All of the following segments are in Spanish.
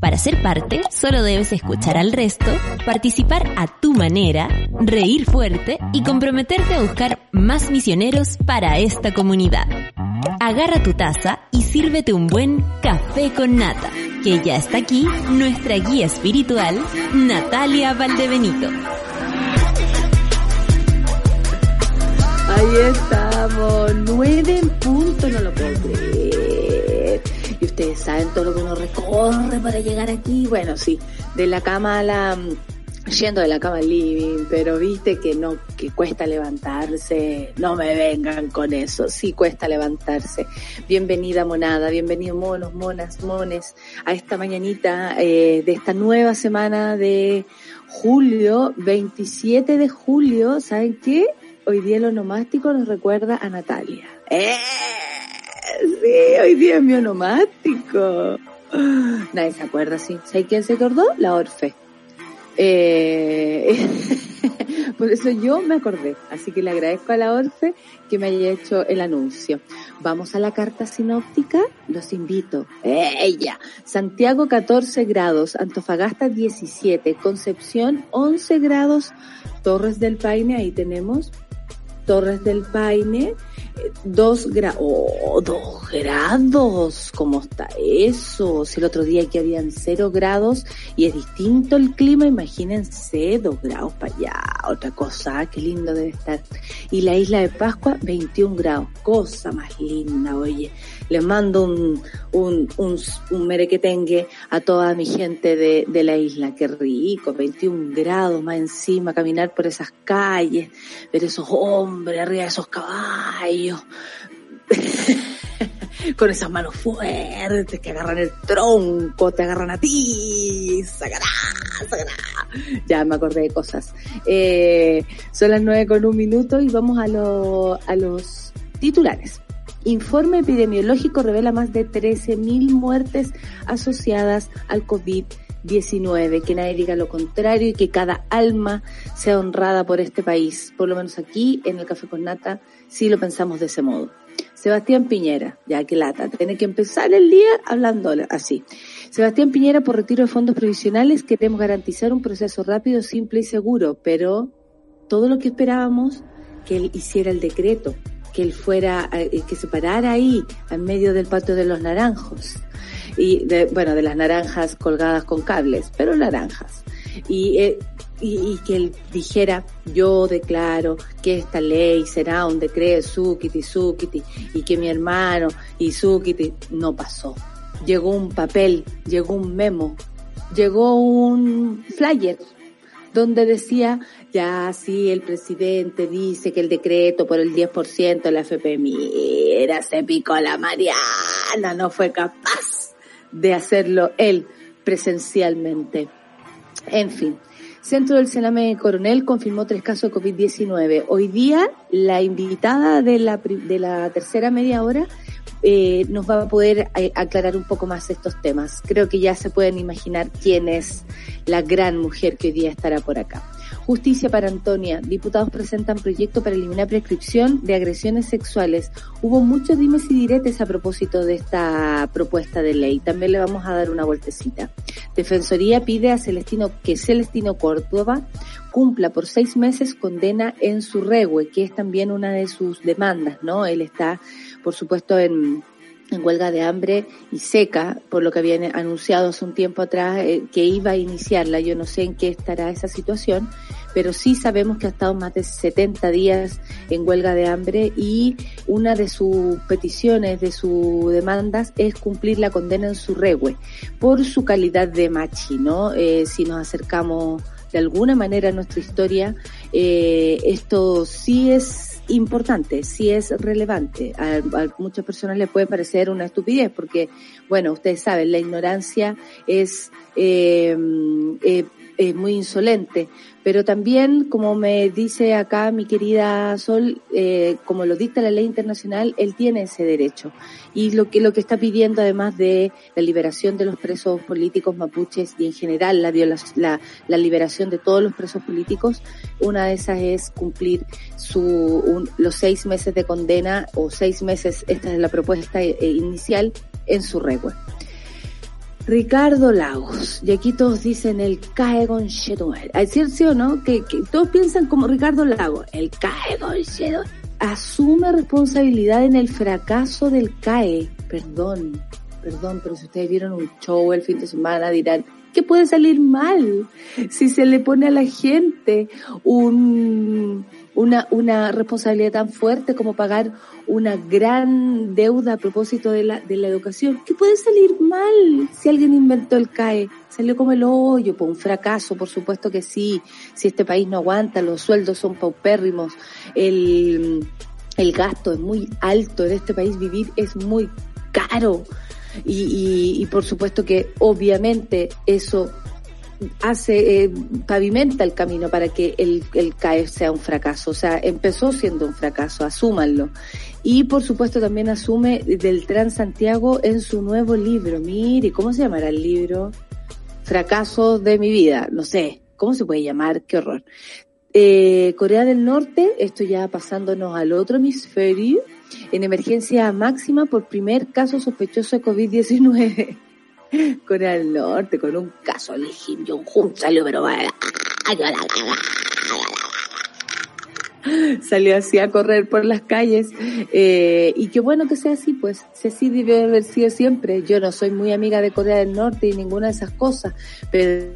Para ser parte, solo debes escuchar al resto, participar a tu manera, reír fuerte y comprometerte a buscar más misioneros para esta comunidad. Agarra tu taza y sírvete un buen café con nata, que ya está aquí nuestra guía espiritual, Natalia Valdebenito. Ahí estamos, nueve en punto, no lo puedo creer. Y ustedes saben todo lo que uno recorre para llegar aquí. Bueno, sí, de la cama a la, yendo de la cama al living, pero viste que no, que cuesta levantarse, no me vengan con eso, sí cuesta levantarse. Bienvenida monada, bienvenido monos, monas, mones, a esta mañanita eh, de esta nueva semana de julio, 27 de julio, ¿saben qué? Hoy día el onomástico nos recuerda a Natalia. ¡Eh! Sí, hoy día es mi onomástico. Nadie se acuerda, sí. ¿Sabe quién se acordó? La Orfe. Eh, por eso yo me acordé. Así que le agradezco a la Orfe que me haya hecho el anuncio. Vamos a la carta sinóptica. Los invito. Ella. Santiago 14 grados. Antofagasta 17. Concepción 11 grados. Torres del Paine. Ahí tenemos. Torres del Paine. Dos grados, oh, dos grados, ¿cómo está eso? Si el otro día aquí habían cero grados y es distinto el clima, imagínense, dos grados para allá, otra cosa, qué lindo debe estar. Y la isla de Pascua, 21 grados, cosa más linda, oye. Les mando un, un, un, un merequetengue a toda mi gente de, de la isla, qué rico, 21 grados más encima, caminar por esas calles, ver esos hombres arriba de esos caballos. con esas manos fuertes que agarran el tronco, te agarran a ti, sacará, sacará. Ya me acordé de cosas. Eh, son las nueve con un minuto y vamos a, lo, a los titulares. Informe epidemiológico revela más de 13.000 muertes asociadas al COVID-19. Que nadie diga lo contrario y que cada alma sea honrada por este país. Por lo menos aquí en el Café con Nata sí lo pensamos de ese modo. Sebastián Piñera, ya que lata, tiene que empezar el día hablando así. Sebastián Piñera, por retiro de fondos provisionales, queremos garantizar un proceso rápido, simple y seguro, pero todo lo que esperábamos que él hiciera el decreto, que él fuera, eh, que se parara ahí, en medio del patio de los naranjos, y de, bueno, de las naranjas colgadas con cables, pero naranjas. Y eh, y, y, que él dijera, yo declaro que esta ley será un decreto Sukiti, Sukiti, y que mi hermano y Sukiti no pasó. Llegó un papel, llegó un memo, llegó un flyer donde decía, ya sí, el presidente dice que el decreto por el 10% de la FP, mira, se picó la Mariana, no fue capaz de hacerlo él presencialmente. En fin, Centro del Sename Coronel confirmó tres casos de COVID-19. Hoy día, la invitada de la, de la tercera media hora eh, nos va a poder eh, aclarar un poco más estos temas. Creo que ya se pueden imaginar quién es la gran mujer que hoy día estará por acá. Justicia para Antonia. Diputados presentan proyecto para eliminar prescripción de agresiones sexuales. Hubo muchos dimes y diretes a propósito de esta propuesta de ley. También le vamos a dar una vueltecita. Defensoría pide a Celestino que Celestino Córdoba cumpla por seis meses condena en su regue, que es también una de sus demandas, ¿no? Él está, por supuesto, en, huelga de hambre y seca, por lo que habían anunciado hace un tiempo atrás eh, que iba a iniciarla. Yo no sé en qué estará esa situación, pero sí sabemos que ha estado más de 70 días en huelga de hambre y una de sus peticiones, de sus demandas es cumplir la condena en su regue por su calidad de machi, ¿no? Eh, si nos acercamos de alguna manera a nuestra historia, eh, esto sí es importante, sí es relevante. A, muchas personas les puede parecer una estupidez porque, bueno, ustedes saben, la ignorancia es eh, eh, es muy insolente. Pero también, como me dice acá mi querida Sol, eh, como lo dicta la ley internacional, él tiene ese derecho. Y lo que, lo que está pidiendo, además de la liberación de los presos políticos mapuches y en general la, la, la liberación de todos los presos políticos, una de esas es cumplir su, los seis meses de condena o seis meses, esta es la propuesta eh, inicial, en su regla. Ricardo Lagos. Y aquí todos dicen el CAE con ¿Es cierto o no? Que, todos piensan como Ricardo Lagos. El CAE con Asume responsabilidad en el fracaso del CAE. Perdón, perdón, pero si ustedes vieron un show el fin de semana dirán, ¿qué puede salir mal? Si se le pone a la gente un una, una responsabilidad tan fuerte como pagar una gran deuda a propósito de la, de la educación. ¿Qué puede salir mal si alguien inventó el CAE? Salió como el hoyo, por un fracaso, por supuesto que sí. Si este país no aguanta, los sueldos son paupérrimos, el, el gasto es muy alto en este país, vivir es muy caro. Y, y, y por supuesto que obviamente eso hace, eh, pavimenta el camino para que el, el CAE sea un fracaso. O sea, empezó siendo un fracaso, asúmanlo. Y por supuesto también asume del Transantiago en su nuevo libro. Mire, ¿cómo se llamará el libro? Fracaso de mi vida. No sé, ¿cómo se puede llamar? Qué horror. Eh, Corea del Norte, esto ya pasándonos al otro hemisferio, en emergencia máxima por primer caso sospechoso de COVID-19. Corea del Norte, con un caso de Kim Jong-un salió, pero salió así a correr por las calles. Eh, y qué bueno que sea así pues si así debe haber sido siempre. Yo no soy muy amiga de Corea del Norte y ninguna de esas cosas pero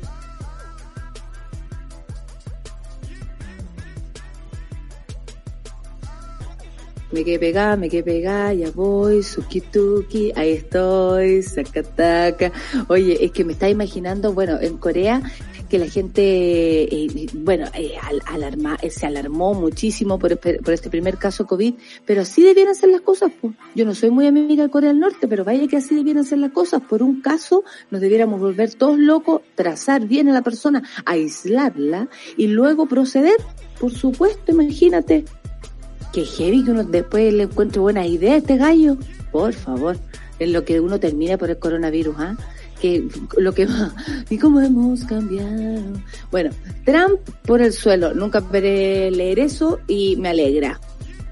me quedé pegada, me quedé pegada, ya voy, suki tuki, ahí estoy, saca Oye, es que me está imaginando, bueno, en Corea que la gente, eh, bueno, eh, alarma, eh, se alarmó muchísimo por, por, este primer caso COVID, pero así debieran ser las cosas. Pues. Yo no soy muy amiga de Corea del Norte, pero vaya que así debieran ser las cosas. Por un caso nos debiéramos volver todos locos, trazar bien a la persona, aislarla y luego proceder. Por supuesto, imagínate, que heavy que uno después le encuentre buena idea a este gallo. Por favor, en lo que uno termina por el coronavirus, ¿ah? Que lo que va, y cómo hemos cambiado. Bueno, Trump por el suelo, nunca esperé leer eso y me alegra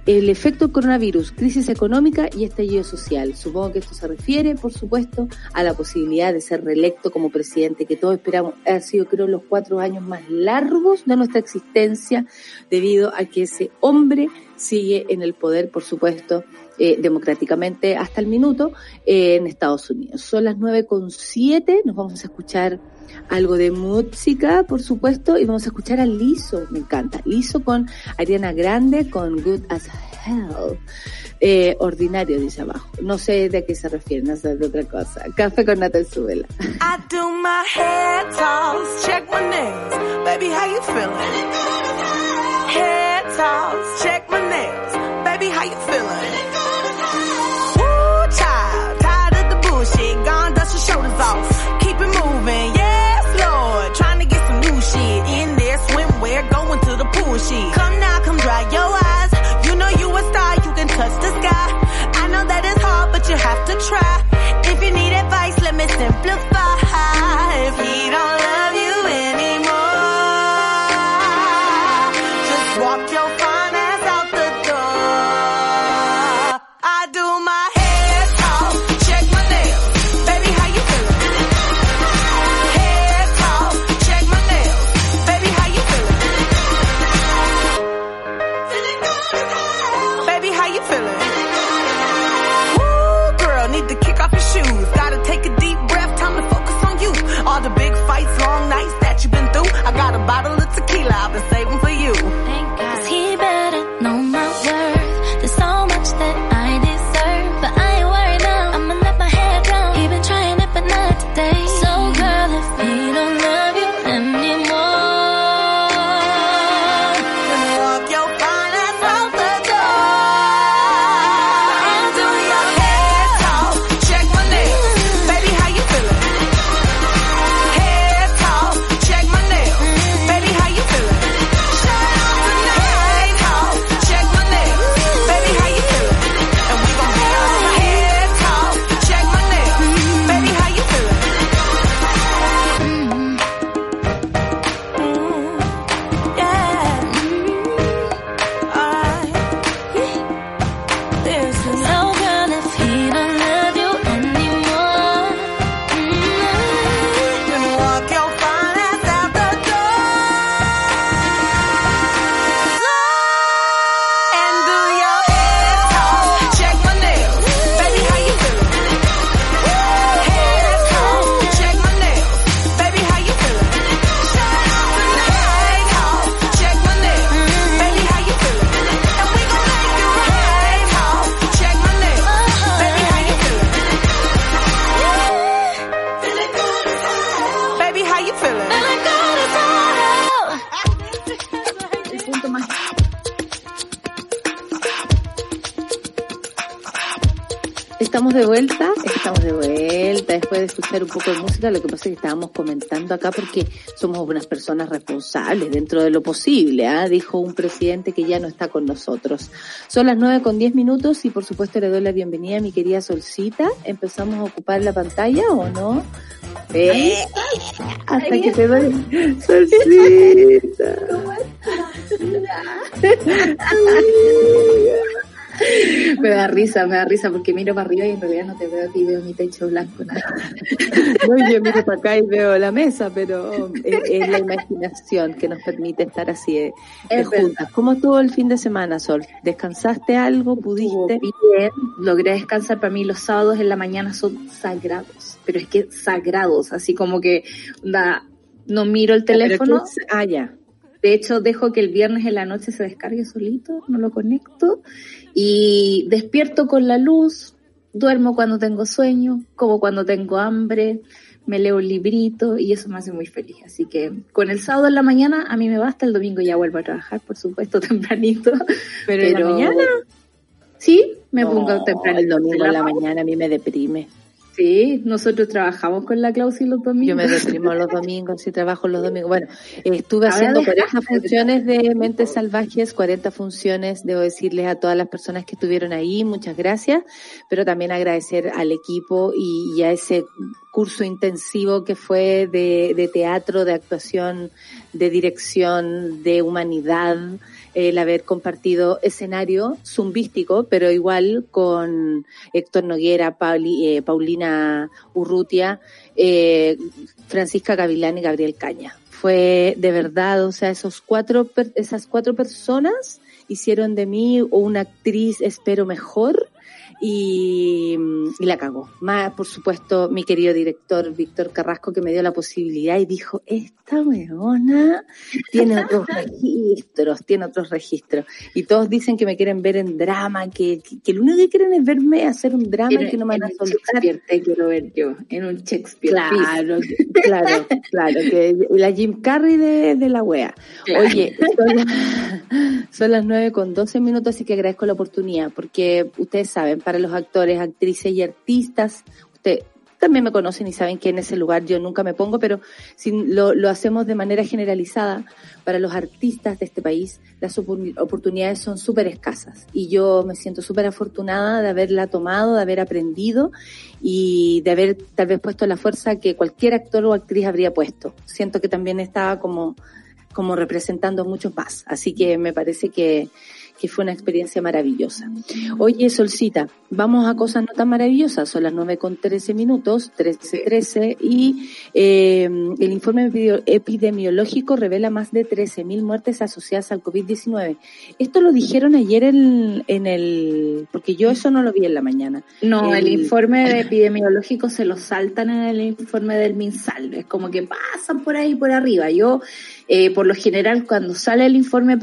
el efecto coronavirus, crisis económica y estallido social. Supongo que esto se refiere, por supuesto, a la posibilidad de ser reelecto como presidente, que todos esperamos. Ha sido, creo, los cuatro años más largos de nuestra existencia, debido a que ese hombre sigue en el poder, por supuesto, eh, democráticamente hasta el minuto eh, en Estados Unidos. Son las nueve con siete, nos vamos a escuchar algo de música, por supuesto, y vamos a escuchar a Liso, me encanta. Liso con Ariana Grande, con Good as Hell. Eh, ordinario, dice abajo. No sé de qué se refiere, no sé de otra cosa. Café con nata suela. I do my head toss, check my nails. Baby, how you feeling? Head toss, check my nails. Baby, how you feeling? Child, tired of the bullshit. Gone, dust your shoulders off. Sheet. Come now, come dry your eyes. You know you a star, you can touch the sky. I know that it's hard, but you have to try. If you need advice, let me simplify. If he don't Lo que pasa es que estábamos comentando acá porque somos unas personas responsables dentro de lo posible, ¿ah? dijo un presidente que ya no está con nosotros. Son las nueve con diez minutos y por supuesto le doy la bienvenida a mi querida Solcita. ¿Empezamos a ocupar la pantalla o no? ¿Eh? Hasta que te doy. Solcita. me da risa, me da risa porque miro para arriba y en realidad no te veo a ti, veo mi techo blanco. No, yo miro para acá y veo la mesa, pero es, la imaginación que nos permite estar así de, juntas. ¿Cómo estuvo el fin de semana, Sol? ¿Descansaste algo? ¿Pudiste? Bien, logré descansar. Para mí los sábados en la mañana son sagrados, pero es que sagrados, así como que no miro el teléfono. Ah, ya. De hecho, dejo que el viernes en la noche se descargue solito, no lo conecto y despierto con la luz, duermo cuando tengo sueño, como cuando tengo hambre, me leo un librito y eso me hace muy feliz. Así que con el sábado en la mañana a mí me basta, el domingo ya vuelvo a trabajar, por supuesto, tempranito. Pero, en la mañana. Sí, me pongo temprano. El domingo en la mañana a mí me deprime. Sí, nosotros trabajamos con la Clausi los domingos. Yo me deprimo los domingos y trabajo los domingos. Bueno, estuve haciendo 40 funciones de Mentes Salvajes, 40 funciones, debo decirles a todas las personas que estuvieron ahí, muchas gracias, pero también agradecer al equipo y, a ese curso intensivo que fue de, de teatro, de actuación, de dirección, de humanidad, el haber compartido escenario zumbístico, pero igual con Héctor Noguera, eh, Paulina Urrutia, eh, Francisca Gavilán y Gabriel Caña. Fue de verdad, o sea, esos cuatro, esas cuatro personas hicieron de mí una actriz, espero mejor, y, la cagó. Más, por supuesto, mi querido director Víctor Carrasco que me dio la posibilidad y dijo, esta weona tiene otros registros, tiene otros registros. Y todos dicen que me quieren ver en drama, que, que, lo único que quieren es verme hacer un drama y que no me van a soltar. Te quiero ver yo, en un Shakespeare. Claro, claro, claro, que la Jim Carrey de, de la wea. Oye, son, las nueve con doce minutos, así que agradezco la oportunidad, porque ustedes saben, para los actores, actrices y artistas. Usted también me conocen y saben que en ese lugar yo nunca me pongo, pero si lo, lo hacemos de manera generalizada, para los artistas de este país, las oportunidades son súper escasas. Y yo me siento súper afortunada de haberla tomado, de haber aprendido y de haber tal vez puesto la fuerza que cualquier actor o actriz habría puesto. Siento que también estaba como, como representando muchos más. Así que me parece que, que fue una experiencia maravillosa. Oye, Solcita, vamos a cosas no tan maravillosas, son las 9 con 13 minutos, 13, 13, y eh, el informe epidemiológico revela más de 13.000 muertes asociadas al COVID-19. Esto lo dijeron ayer en, en, el, porque yo eso no lo vi en la mañana. No, el, informe epidemiológico se lo saltan en el informe del MinSal, es como que pasan por ahí por arriba. Yo, eh, por lo general, cuando sale el informe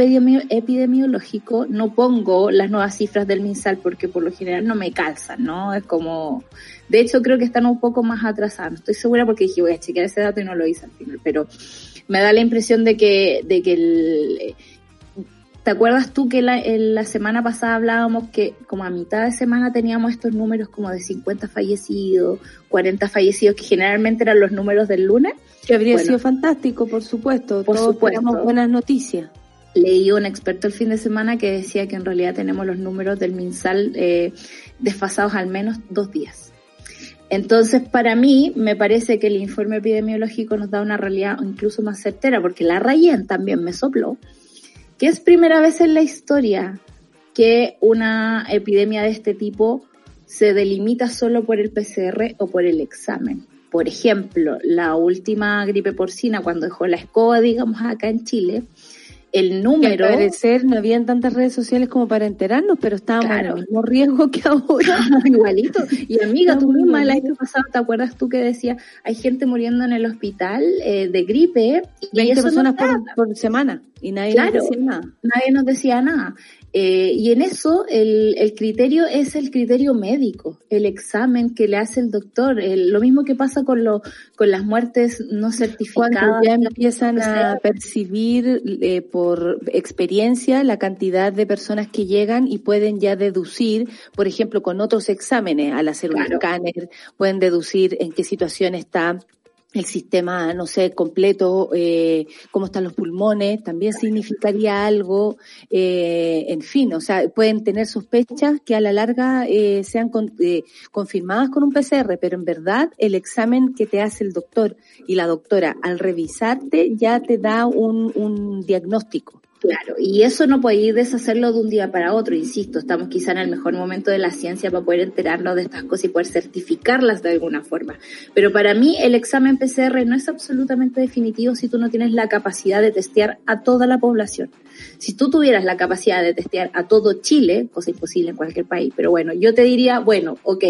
epidemiológico, no pongo las nuevas cifras del MinSal porque por lo general no me calzan, ¿no? Es como, de hecho creo que están un poco más atrasados. estoy segura porque dije voy a chequear ese dato y no lo hice al final, pero me da la impresión de que, de que el, ¿Te acuerdas tú que la, la semana pasada hablábamos que como a mitad de semana teníamos estos números como de 50 fallecidos, 40 fallecidos, que generalmente eran los números del lunes? Que habría sido fantástico, por supuesto. Por supuesto. buenas noticias leí un experto el fin de semana que decía que en realidad tenemos los números del MinSal eh, desfasados al menos dos días. Entonces, para mí, me parece que el informe epidemiológico nos da una realidad incluso más certera, porque la Rayen también me sopló, que es primera vez en la historia que una epidemia de este tipo se delimita solo por el PCR o por el examen. Por ejemplo, la última gripe porcina, cuando dejó la escoba, digamos, acá en Chile, el número. al parecer no habían tantas redes sociales como para enterarnos, pero estábamos en el mismo riesgo que ahora. Igualito. Y amiga, tú misma el año pasado, ¿te acuerdas tú que decía hay gente muriendo en el hospital eh, de gripe? Y 20 personas por, semana y nadie nos decía nada. Nadie nos decía nada. Eh, y en eso el, el, criterio es el criterio médico, el examen que le hace el doctor, lo mismo que pasa con, lo, con las muertes no certificadas. Cuando ya empiezan a percibir eh, por experiencia la cantidad de personas que llegan y pueden ya deducir, por ejemplo, con otros exámenes, al hacer un escáner, pueden deducir en qué situación está el sistema, no sé, completo, eh, cómo están los pulmones, también significaría algo, eh, en fin, o sea, pueden tener sospechas que a la larga eh, sean eh, confirmadas con un PCR, pero en verdad el examen que te hace el doctor y la doctora al revisarte ya te da un, un diagnóstico. Claro, y eso no puede deshacerlo de un día para otro, insisto, estamos quizá en el mejor momento de la ciencia para poder enterarnos de estas cosas y poder certificarlas de alguna forma. Pero para mí el examen PCR no es absolutamente definitivo si tú no tienes la capacidad de testear a toda la población. Si tú tuvieras la capacidad de testear a todo Chile, cosa imposible en cualquier país, pero bueno, yo te diría, bueno, ok,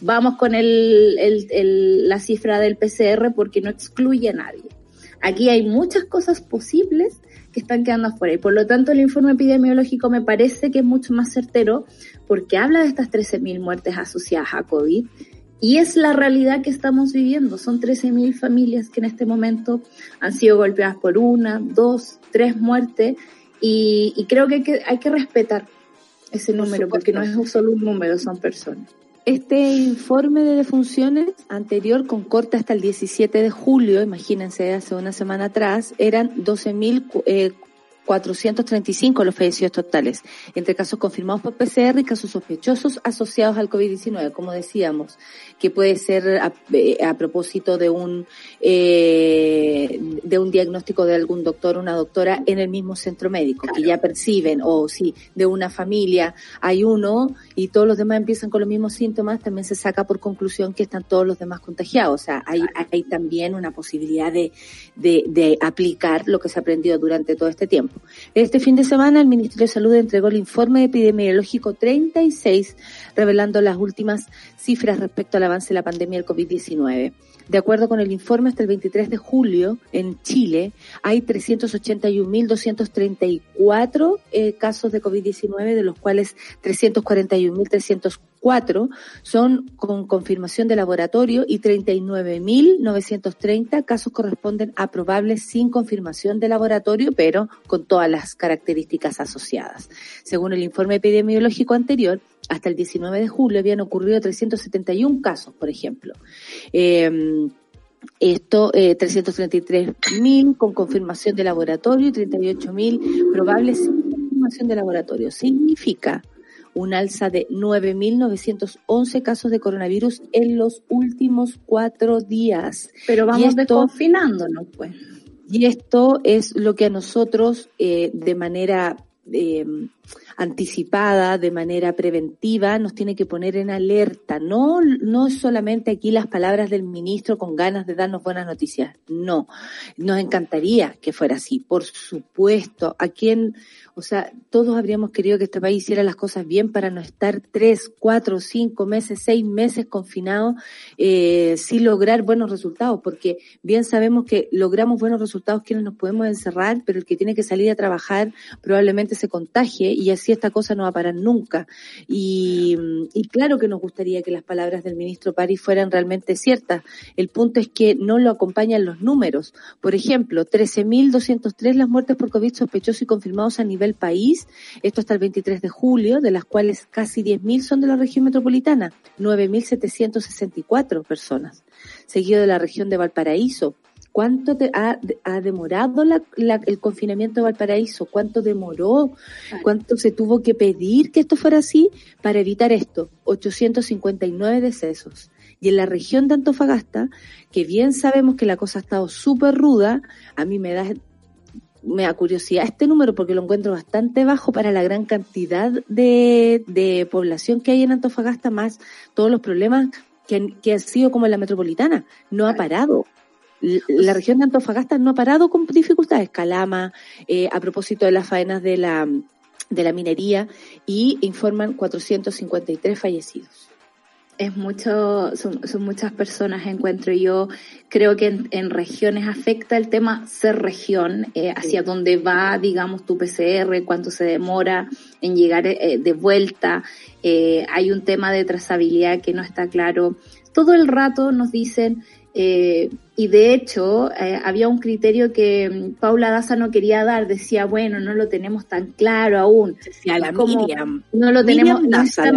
vamos con el, el, la cifra del PCR porque no excluye a nadie. Aquí hay muchas cosas posibles que están quedando afuera. Y por lo tanto, el informe epidemiológico me parece que es mucho más certero porque habla de estas 13.000 muertes asociadas a COVID y es la realidad que estamos viviendo. Son 13.000 familias que en este momento han sido golpeadas por una, dos, tres muertes y, creo que hay, que hay que respetar ese número porque no es solo un número, son personas. Este informe de defunciones anterior, con corte hasta el 17 de julio, imagínense, hace una semana atrás, eran 12.000 eh, 435 los fallecidos totales, entre casos confirmados por PCR y casos sospechosos asociados al COVID-19, como decíamos, que puede ser a, eh, propósito de un eh, de un diagnóstico de algún doctor o una doctora en el mismo centro médico, que ya perciben, o si de una familia hay uno y todos los demás empiezan con los mismos síntomas, también se saca por conclusión que están todos los demás contagiados. O sea, hay, hay también una posibilidad de, de, de aplicar lo que se ha aprendido durante todo este tiempo. Este fin de semana el Ministerio de Salud entregó el informe epidemiológico 36, revelando las últimas cifras respecto al avance la pandemia del COVID-19. De acuerdo con el informe, hasta el 23 de julio en Chile hay 381.234 eh, casos de COVID-19, de los cuales 341.304 son con confirmación de laboratorio y 39.930 casos corresponden a probables sin confirmación de laboratorio, pero con todas las características asociadas. Según el informe epidemiológico anterior, hasta el 19 de julio habían ocurrido 371 casos, por ejemplo. Eh, esto, eh, 333.000 con confirmación de laboratorio y 38.000 probables sin confirmación de laboratorio. Significa un alza de 9.911 casos de coronavirus en los últimos cuatro días. Pero vamos desconfinándonos, pues. Y esto es lo que a nosotros, eh, de manera eh, anticipada, de manera preventiva, nos tiene que poner en alerta. No, no solamente aquí las palabras del ministro con ganas de darnos buenas noticias. No, nos encantaría que fuera así. Por supuesto, a quien, o sea, todos habríamos querido que este país hiciera las cosas bien para no estar tres, cuatro, cinco meses, seis meses confinados eh, sin lograr buenos resultados, porque bien sabemos que logramos buenos resultados quienes nos podemos encerrar, pero el que tiene que salir a trabajar probablemente se contagie y así esta cosa no va a parar nunca. Y, claro que nos gustaría que las palabras del ministro París fueran realmente ciertas. El punto es que no lo acompañan los números. Por ejemplo, 13.203 las muertes por COVID sospechosos y confirmados a nivel país, esto hasta el 23 de julio, de las cuales casi 10.000 son de la región metropolitana, 9.764 personas, seguido de la región de Valparaíso, ¿Cuánto te ha, demorado el confinamiento de Valparaíso? ¿Cuánto demoró? ¿Cuánto se tuvo que pedir que esto fuera así para evitar esto? 859 decesos. Y en la región de Antofagasta, que bien sabemos que la cosa ha estado súper ruda, a mí me da me da curiosidad este número porque lo encuentro bastante bajo para la gran cantidad de, de población que hay en Antofagasta, más todos los problemas que han, que han sido como en la metropolitana. No ha parado la región de Antofagasta no ha parado con dificultades. Calama, eh, a propósito de las faenas de la, de la minería, y informan 453 fallecidos es mucho, son, muchas personas, encuentro yo. Creo que en, regiones afecta el tema ser región, eh, hacia dónde va, digamos, tu PCR, cuánto se demora en llegar eh, de vuelta. Eh, hay un tema de trazabilidad que no está claro. Todo el rato nos dicen, eh, y de hecho, eh, había un criterio que mm, Paula Daza no quería dar, decía, bueno, no lo tenemos tan claro aún. Decía la Miriam. No lo tenemos, Daza,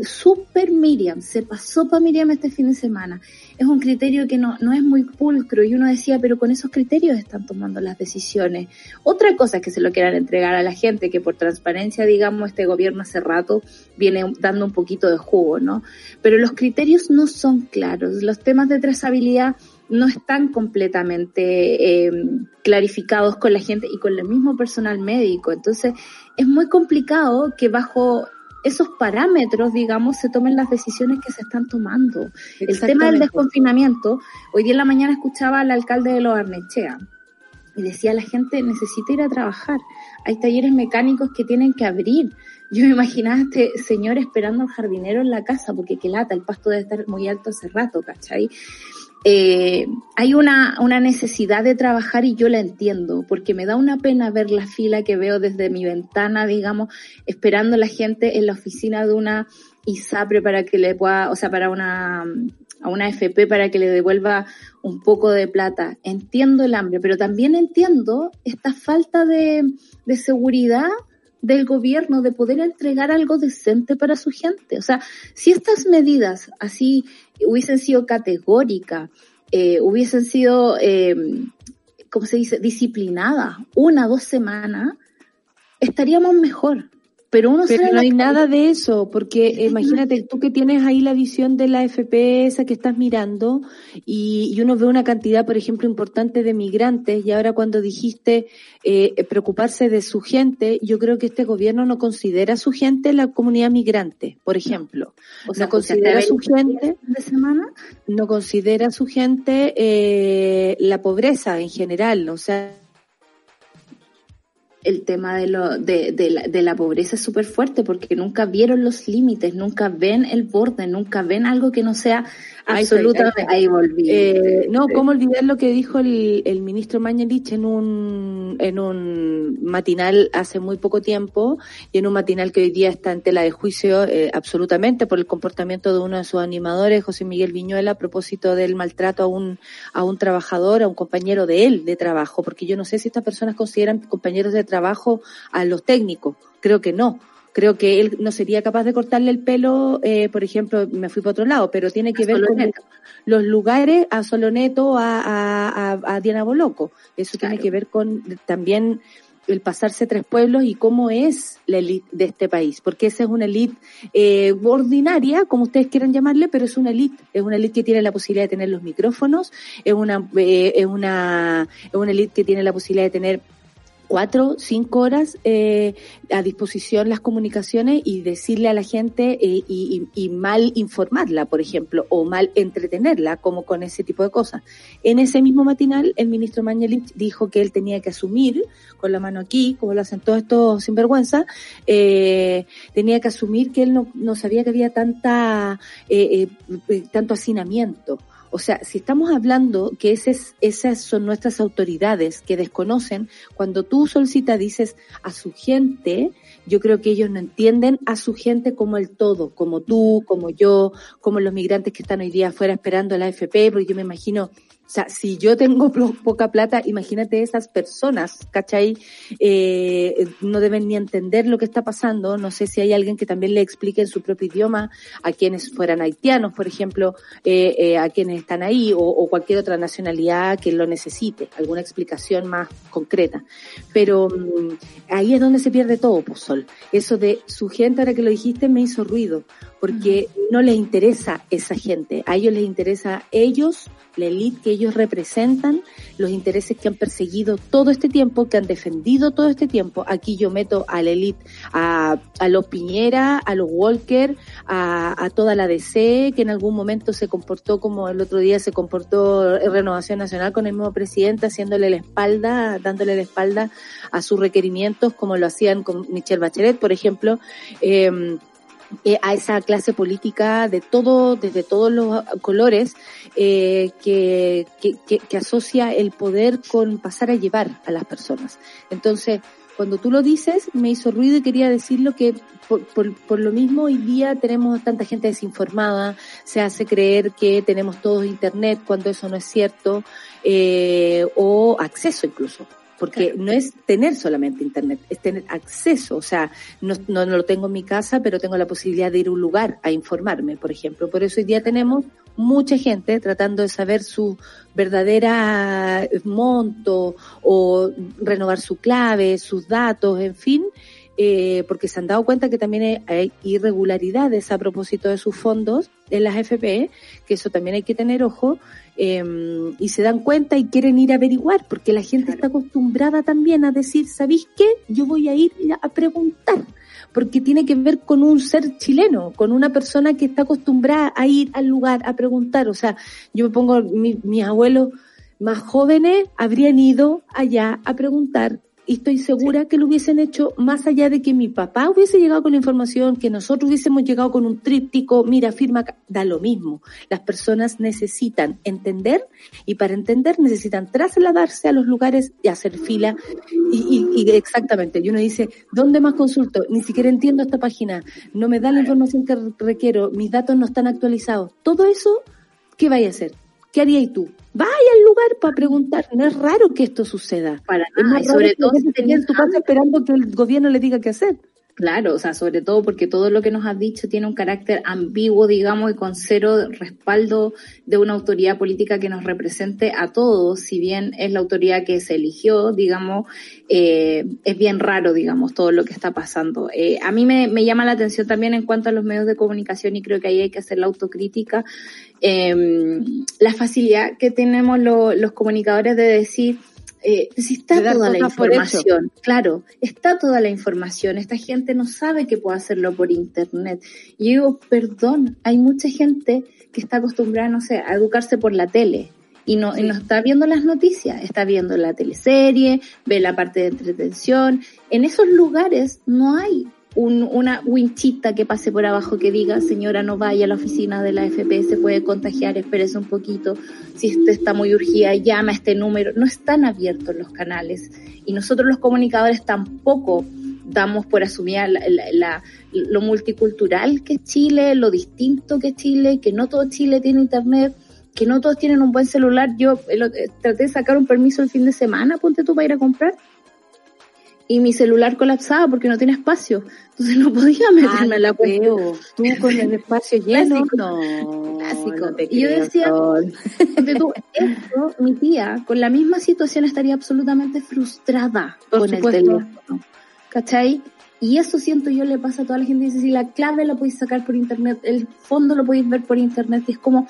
Super Miriam, se pasó para Miriam este fin de semana. Es un criterio que no, no es muy pulcro y uno decía, pero con esos criterios están tomando las decisiones. Otra cosa es que se lo quieran entregar a la gente, que por transparencia, digamos, este gobierno hace rato viene dando un poquito de jugo, ¿no? Pero los criterios no son claros. Los temas de trazabilidad no están completamente eh, clarificados con la gente y con el mismo personal médico. Entonces, es muy complicado que bajo esos parámetros, digamos, se tomen las decisiones que se están tomando. El tema del desconfinamiento, hoy día en la mañana escuchaba al alcalde de Los Arnechea y decía, la gente necesita ir a trabajar. Hay talleres mecánicos que tienen que abrir. Yo me imaginaba a este señor esperando al jardinero en la casa porque qué lata, el pasto debe estar muy alto hace rato, ¿cachai? Eh, hay una, una necesidad de trabajar y yo la entiendo, porque me da una pena ver la fila que veo desde mi ventana, digamos, esperando a la gente en la oficina de una ISAPRE para que le pueda, o sea, para una, a una FP para que le devuelva un poco de plata. Entiendo el hambre, pero también entiendo esta falta de, de seguridad del gobierno de poder entregar algo decente para su gente. O sea, si estas medidas así hubiesen sido categóricas, eh, hubiesen sido, eh, ¿cómo se dice?, disciplinadas una, dos semanas, estaríamos mejor. Pero uno Pero no hay nada de eso, porque imagínate tú que tienes ahí la visión de la FPS que estás mirando y, uno ve una cantidad, por ejemplo, importante de migrantes y ahora cuando dijiste eh, preocuparse de su gente, yo creo que este gobierno no considera a su gente la comunidad migrante, por ejemplo. O sea, no considera a su gente de semana, no considera a su gente eh, la pobreza en general, o sea el tema de, lo, de, de, la, de la pobreza es súper fuerte porque nunca vieron los límites, nunca ven el borde, nunca ven algo que no sea absolutamente... Ahí, volví. Eh, no, ¿cómo olvidar lo que dijo el, el ministro Mañalich en un, en un matinal hace muy poco tiempo y en un matinal que hoy día está en tela de juicio eh, absolutamente por el comportamiento de uno de sus animadores, José Miguel Viñuela, a propósito del maltrato a un, a un trabajador, a un compañero de él de trabajo, porque yo no sé si estas personas consideran compañeros de trabajo a los técnicos. Creo que no. Creo que él no sería capaz de cortarle el pelo, eh, por ejemplo, me fui para otro lado, pero tiene que ver con los lugares a Soloneto, a, a, a, Diana Boloco. Eso tiene que ver con también el pasarse tres pueblos y cómo es la élite de este país, porque esa es una élite eh, ordinaria, como ustedes quieran llamarle, pero es una élite, es una élite que tiene la posibilidad de tener los micrófonos, es una, eh, es una, es una élite que tiene la posibilidad de tener cuatro, cinco horas eh, a disposición las comunicaciones y decirle a la gente eh, y, y, mal informarla, por ejemplo, o mal entretenerla, como con ese tipo de cosas. En ese mismo matinal, el ministro Mañalich dijo que él tenía que asumir, con la mano aquí, como lo hacen todos estos sinvergüenza, eh, tenía que asumir que él no, sabía que había tanta, eh, eh, tanto hacinamiento o sea, si estamos hablando que esas, esas son nuestras autoridades que desconocen, cuando tú solicitas, dices a su gente, yo creo que ellos no entienden a su gente como el todo, como tú, como yo, como los migrantes que están hoy día afuera esperando la AFP, porque yo me imagino o sea, si yo tengo poca plata, imagínate esas personas, ¿cachai? Eh, no deben ni entender lo que está pasando. No sé si hay alguien que también le explique en su propio idioma a quienes fueran haitianos, por ejemplo, eh, eh, a quienes están ahí o, o, cualquier otra nacionalidad que lo necesite, alguna explicación más concreta. Pero mm, ahí es donde se pierde todo, Pozol. Eso de su gente, ahora que lo dijiste, me hizo ruido porque no les interesa esa gente, a ellos les interesa ellos, la élite que ellos representan, los intereses que han perseguido todo este tiempo, que han defendido todo este tiempo. Aquí yo meto a la élite, a, a los Piñera, a los Walker, a, a toda la DC, que en algún momento se comportó como el otro día se comportó Renovación Nacional con el mismo presidente, haciéndole la espalda, dándole la espalda a sus requerimientos, como lo hacían con Michelle Bachelet, por ejemplo. Eh, eh, a esa clase política de todo, desde todos los colores, eh, que, que, que, asocia el poder con pasar a llevar a las personas. Entonces, cuando tú lo dices, me hizo ruido y quería decirlo que por, por, por, lo mismo hoy día tenemos tanta gente desinformada, se hace creer que tenemos todos internet cuando eso no es cierto, eh, o acceso incluso porque no es tener solamente internet, es tener acceso, o sea, no, no, no, lo tengo en mi casa, pero tengo la posibilidad de ir a un lugar a informarme, por ejemplo. Por eso hoy día tenemos mucha gente tratando de saber su verdadera monto o renovar su clave, sus datos, en fin, eh, porque se han dado cuenta que también hay irregularidades a propósito de sus fondos en las FPE, que eso también hay que tener ojo, eh, y se dan cuenta y quieren ir a averiguar, porque la gente está acostumbrada también a decir, ¿sabéis qué? Yo voy a ir a preguntar, porque tiene que ver con un ser chileno, con una persona que está acostumbrada a ir al lugar a preguntar. O sea, yo me pongo, mi, mis abuelos más jóvenes habrían ido allá a preguntar y estoy segura que lo hubiesen hecho más allá de que mi papá hubiese llegado con la información, que nosotros hubiésemos llegado con un tríptico, mira, firma, da lo mismo. Las personas necesitan entender y para entender necesitan trasladarse a los lugares y hacer fila. Y, y, y exactamente, y uno dice, ¿dónde más consulto? Ni siquiera entiendo esta página, no me da la información que requiero, mis datos no están actualizados. Todo eso, ¿qué vaya a hacer? ¿Qué harías tú? Vaya al lugar para preguntar. No es raro que esto suceda. Para es nada, más y raro sobre que todo usted si tenía en tu casa esperando que el gobierno le diga qué hacer. Claro, o sea, sobre todo porque todo lo que nos has dicho tiene un carácter ambiguo, digamos, y con cero respaldo de una autoridad política que nos represente a todos, si bien es la autoridad que se eligió, digamos, eh, es bien raro, digamos, todo lo que está pasando. Eh, a mí me, me, llama la atención también en cuanto a los medios de comunicación y creo que ahí hay que hacer la autocrítica, eh, la facilidad que tenemos lo, los comunicadores de decir, eh, si está toda la información, claro, está toda la información, esta gente no sabe que puede hacerlo por internet. Y yo digo, perdón, hay mucha gente que está acostumbrada, no sé, a educarse por la tele. Y no, sí. y no está viendo las noticias, está viendo la teleserie, ve la parte de entretención. En esos lugares no hay un, una winchita que pase por abajo que diga, señora, no vaya a la oficina de la FP, se puede contagiar, espérese un poquito, si usted está muy urgida, llama a este número. No están abiertos los canales. Y nosotros los comunicadores tampoco damos por asumir la, la, la, lo multicultural que es Chile, lo distinto que es Chile, que no todo Chile tiene internet, que no todos tienen un buen celular. Yo eh, traté de sacar un permiso el fin de semana, ponte tú para ir a comprar y mi celular colapsaba porque no tiene espacio. Entonces no podía meterme ah, en la cuenta. Tú con el espacio lleno. Clásico. No, Clásico. no te y yo decía, tú, esto, mi tía, con la misma situación estaría absolutamente frustrada Por con supuesto. el teléfono. ¿Cachai? Y eso siento yo le pasa a toda la gente. Dice, si la clave la podéis sacar por internet, el fondo lo podéis ver por internet. Y es como,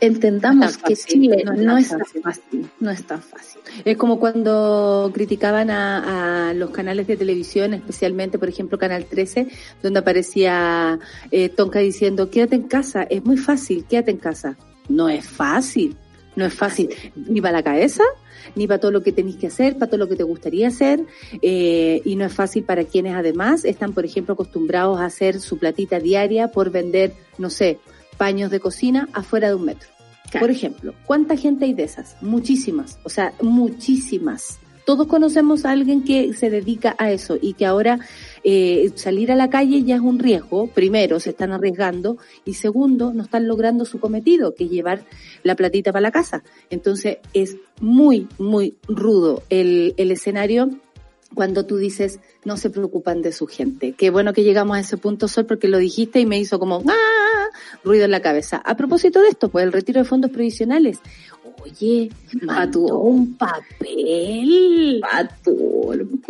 entendamos No que Chile no no, es tan tan fácil. fácil. No es tan fácil. Es como cuando criticaban a, a los canales de televisión, especialmente, por ejemplo, Canal 13, donde aparecía eh, Tonka diciendo, quédate en casa, es muy fácil, quédate en casa. No es fácil, no es fácil, ni para la cabeza, ni para todo lo que tenéis que hacer, para todo lo que te gustaría hacer, eh, y no es fácil para quienes además están, por ejemplo, acostumbrados a hacer su platita diaria por vender, no sé, paños de cocina afuera de un metro. Claro. Por ejemplo, ¿cuánta gente hay de esas? Muchísimas, o sea, muchísimas. Todos conocemos a alguien que se dedica a eso y que ahora eh, salir a la calle ya es un riesgo. Primero, se están arriesgando y segundo, no están logrando su cometido, que es llevar la platita para la casa. Entonces, es muy, muy rudo el, el escenario cuando tú dices no se preocupan de su gente. Qué bueno que llegamos a ese punto, Sol, porque lo dijiste y me hizo como ¡ah! Ruido en la cabeza. A propósito de esto, pues el retiro de fondos previsionales. Oye, mandó un papel. Pato.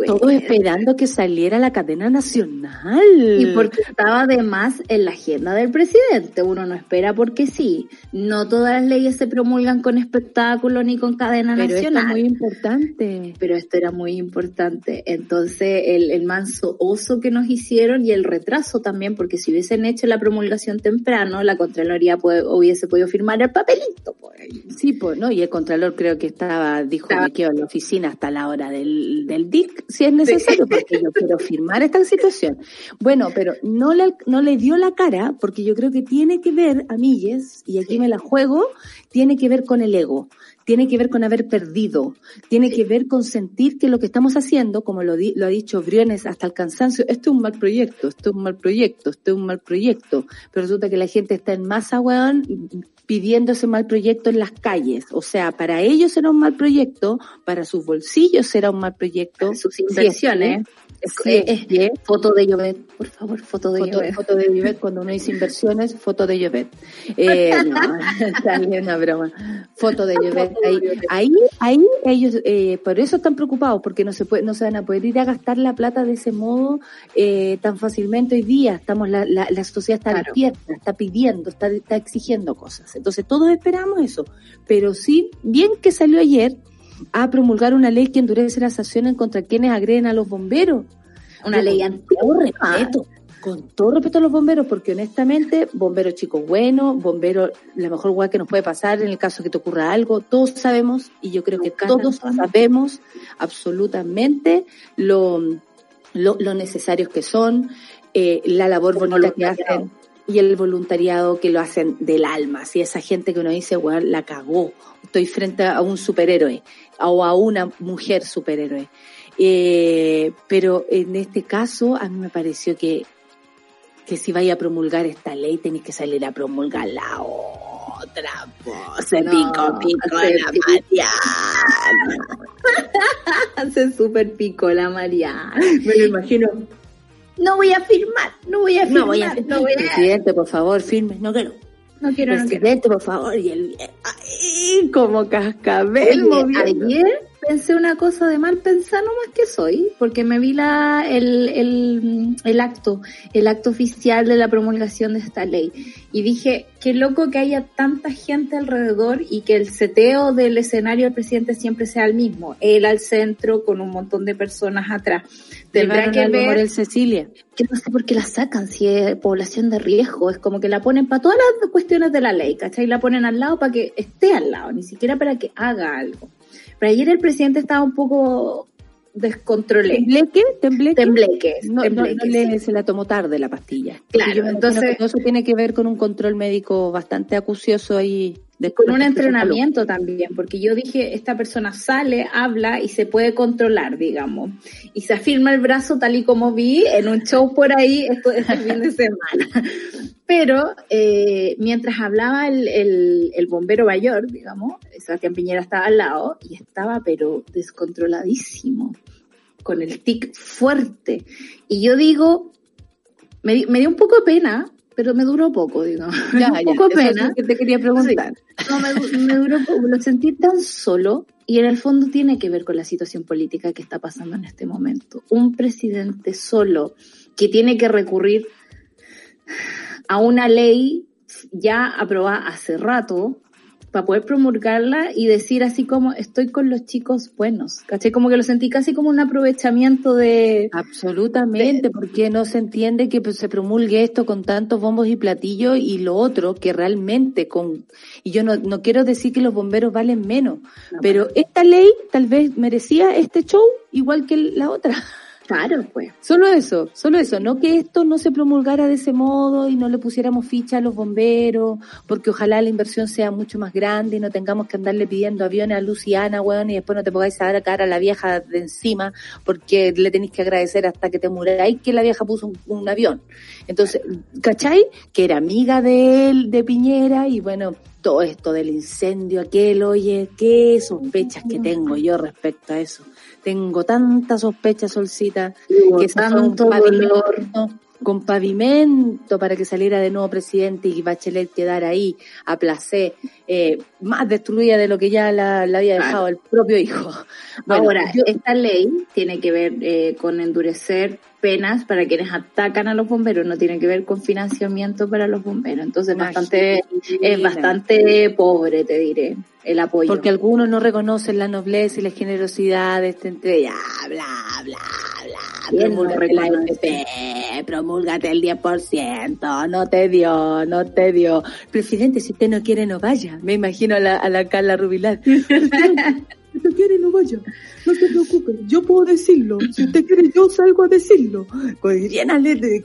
Todos esperando que saliera la cadena nacional. Y porque estaba además en la agenda del presidente. Uno no espera porque sí. No todas las leyes se promulgan con espectáculo ni con cadena Pero nacional. Esto es muy importante. Pero esto era muy importante. Entonces, el, el manso oso que nos hicieron y el retraso también, porque si hubiesen hecho la promulgación temprano, la Contraloría puede, hubiese podido firmar el papelito. Pues. Sí, pues, ¿no? Y el Contralor creo que estaba, dijo que quedó en la oficina hasta la hora del, del DIC, si es necesario, porque yo quiero firmar esta situación. Bueno, pero no le, no le dio la cara, porque yo creo que tiene que ver, amigues, y aquí me la juego, tiene que ver con el ego tiene que ver con haber perdido, tiene que ver con sentir que lo que estamos haciendo, como lo, di, lo ha dicho Briones hasta el cansancio, esto es un mal proyecto, esto es un mal proyecto, esto es un mal proyecto, pero resulta que la gente está en masa, weón, pidiendo ese mal proyecto en las calles. O sea, para ellos será un mal proyecto, para sus bolsillos será un mal proyecto. Para sus inversiones. Es, es, es, foto de Llobet, por favor, foto de foto. Foto de Llobet, cuando uno dice inversiones, foto de Llobet. Eh, no, está bien una broma. Foto de Llobet. Ahí, ahí, ahí ellos, eh, por eso están preocupados, porque no se puede, no se van a poder ir a gastar la plata de ese modo eh, tan fácilmente hoy día. Estamos, la, la, la sociedad está claro. despierta, está pidiendo, está, está exigiendo cosas. Entonces todos esperamos eso. Pero sí, bien que salió ayer, a promulgar una ley que endurece las sanciones contra quienes agreden a los bomberos. Una ley todo respeto, con todo respeto a los bomberos, porque honestamente, bomberos chicos buenos, bomberos, la mejor hueá que nos puede pasar en el caso que te ocurra algo, todos sabemos, y yo creo que todos sabemos absolutamente lo, lo, lo necesarios que son, eh, la labor bonita que hacen y el voluntariado que lo hacen del alma. Si esa gente que uno dice, weón, la cagó, estoy frente a un superhéroe o a una mujer superhéroe. Eh, pero en este caso a mí me pareció que, que si vaya a promulgar esta ley tenéis que salir a promulgar la otra. Po. Se no, pico, pico la Mariana. se super pico la Mariana. Me lo imagino. No voy a firmar, no voy a firmar. No voy a firmar. No voy a... Presidente, por favor, firme. No quiero. No quiero, Presidente, no quiero. por favor. Y el... Ay, como cascabel. Ayer pensé una cosa de mal pensar nomás que soy, porque me vi la, el, el, el acto, el acto oficial de la promulgación de esta ley. Y dije, qué loco que haya tanta gente alrededor y que el seteo del escenario del presidente siempre sea el mismo. Él al centro con un montón de personas atrás. Tendrá que ver... El Cecilia. Que no sé por qué la sacan si es población de riesgo. Es como que la ponen para todas las cuestiones de la ley, ¿cachai? La ponen al lado para que esté al lado, ni siquiera para que haga algo. Pero ayer el presidente estaba un poco descontrolé. ¿Tembleque? ¿Tembleque? Tembleque. No, no, no le, sí. se la tomó tarde la pastilla. Claro, entonces... Eso tiene que ver con un control médico bastante acucioso ahí. De con un entrenamiento también, porque yo dije, esta persona sale, habla y se puede controlar, digamos. Y se afirma el brazo tal y como vi en un show por ahí esto, este fin de semana. Pero eh, mientras hablaba el, el, el, bombero mayor, digamos, Sebastián Piñera estaba al lado y estaba pero descontroladísimo, con el tic fuerte. Y yo digo, me, me dio un poco de pena, pero me duró poco, digo. Ya, un poco ya, pena. Es que te quería preguntar. Sí. No, me, me, duró poco, lo sentí tan solo y en el fondo tiene que ver con la situación política que está pasando en este momento. Un presidente solo que tiene que recurrir a una ley ya aprobada hace rato para poder promulgarla y decir así como estoy con los chicos buenos, ¿caché? Como que lo sentí casi como un aprovechamiento de... Absolutamente, de, porque no se entiende que se promulgue esto con tantos bombos y platillos y lo otro que realmente con... Y yo no, no quiero decir que los bomberos valen menos, no, pero esta ley tal vez merecía este show igual que la otra. Claro, pues. Solo eso, solo eso, no que esto no se promulgara de ese modo y no le pusiéramos ficha a los bomberos, porque ojalá la inversión sea mucho más grande y no tengamos que andarle pidiendo aviones a Luciana, weón, y después no te pongáis a dar cara a la vieja de encima, porque le tenéis que agradecer hasta que te muráis que la vieja puso un, un avión. Entonces, ¿cachai? Que era amiga de él, de Piñera, y bueno, todo esto del incendio aquel, oye, qué sospechas que tengo yo respecto a eso tengo tanta sospecha, Solcita, que tanto dolor. Con pavimento para que saliera de nuevo presidente y Bachelet quedara ahí a placer, eh, más destruida de lo que ya la, había dejado el propio hijo. Ahora, esta ley tiene que ver eh, con endurecer penas para quienes atacan a los bomberos, no tiene que ver con financiamiento para los bomberos. Entonces, bastante, es bastante pobre, te diré, el apoyo. Porque algunos no reconocen la nobleza y la generosidad de este entre ya, bla, bla, bla. Promulgate la FP, promulgate el 10%, no te dio, no te dio. Presidente, si usted no quiere, no vaya. Me imagino a la, a la Carla Rubilar. Si usted quiere, no vaya. No se preocupe, yo puedo decirlo. Si usted quiere, yo salgo a decirlo. Pues bien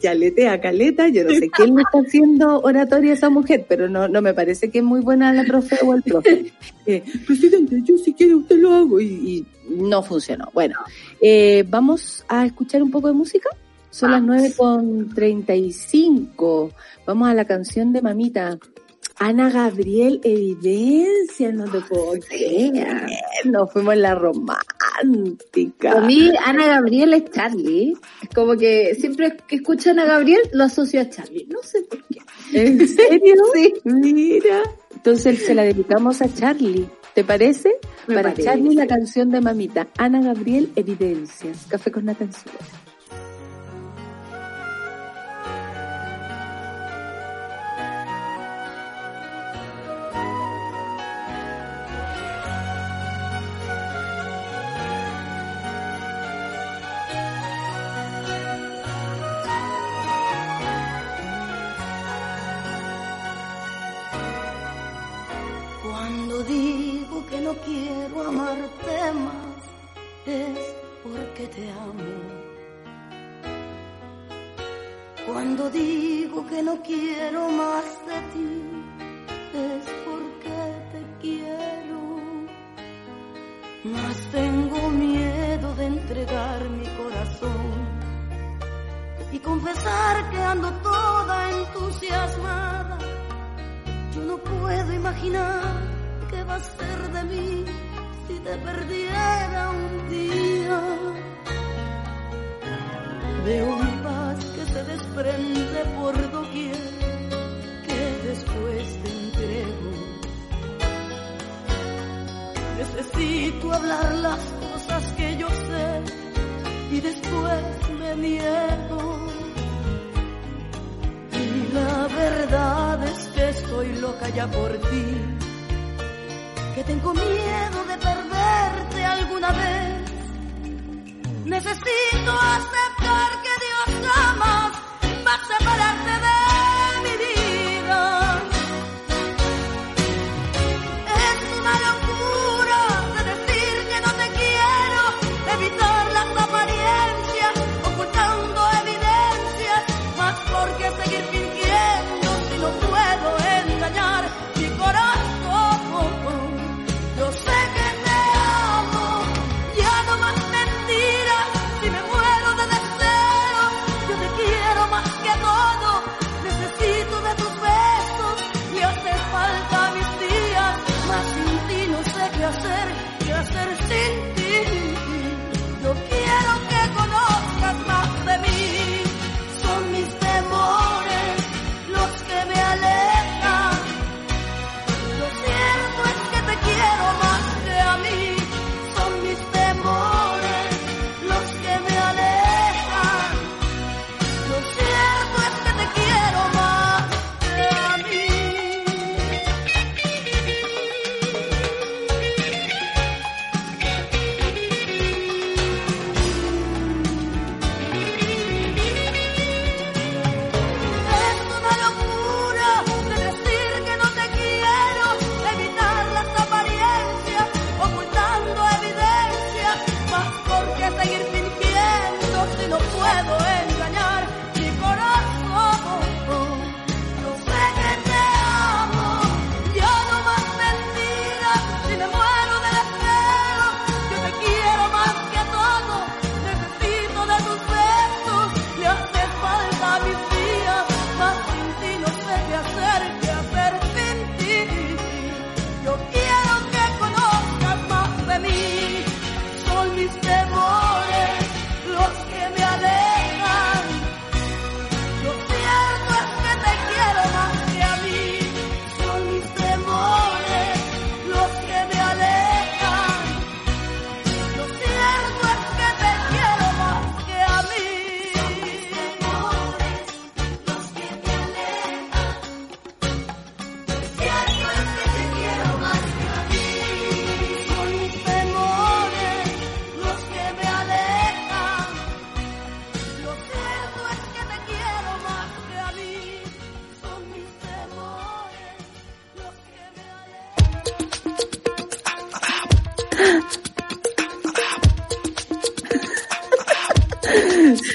que aletea caleta. Yo no sé quién le está haciendo oratoria a esa mujer, pero no, no me parece que es muy buena la profe o el profe. Eh, presidente, yo si quiere usted lo hago y, y no funcionó. Bueno, eh, vamos a escuchar un poco de música. Son las nueve con treinta y cinco. Vamos a la canción de Mamita. Ana Gabriel Evidencia, no te puedo creer. Nos fuimos en la romántica. A mí Ana Gabriel es Charlie. Es como que siempre que escucho a Ana Gabriel lo asocio a Charlie. No sé por qué. ¿En serio? sí. Mira. Entonces se la dedicamos a Charlie. ¿Te parece? Para Charlie la canción de mamita. Ana Gabriel Evidencias. Café con Natanzuela.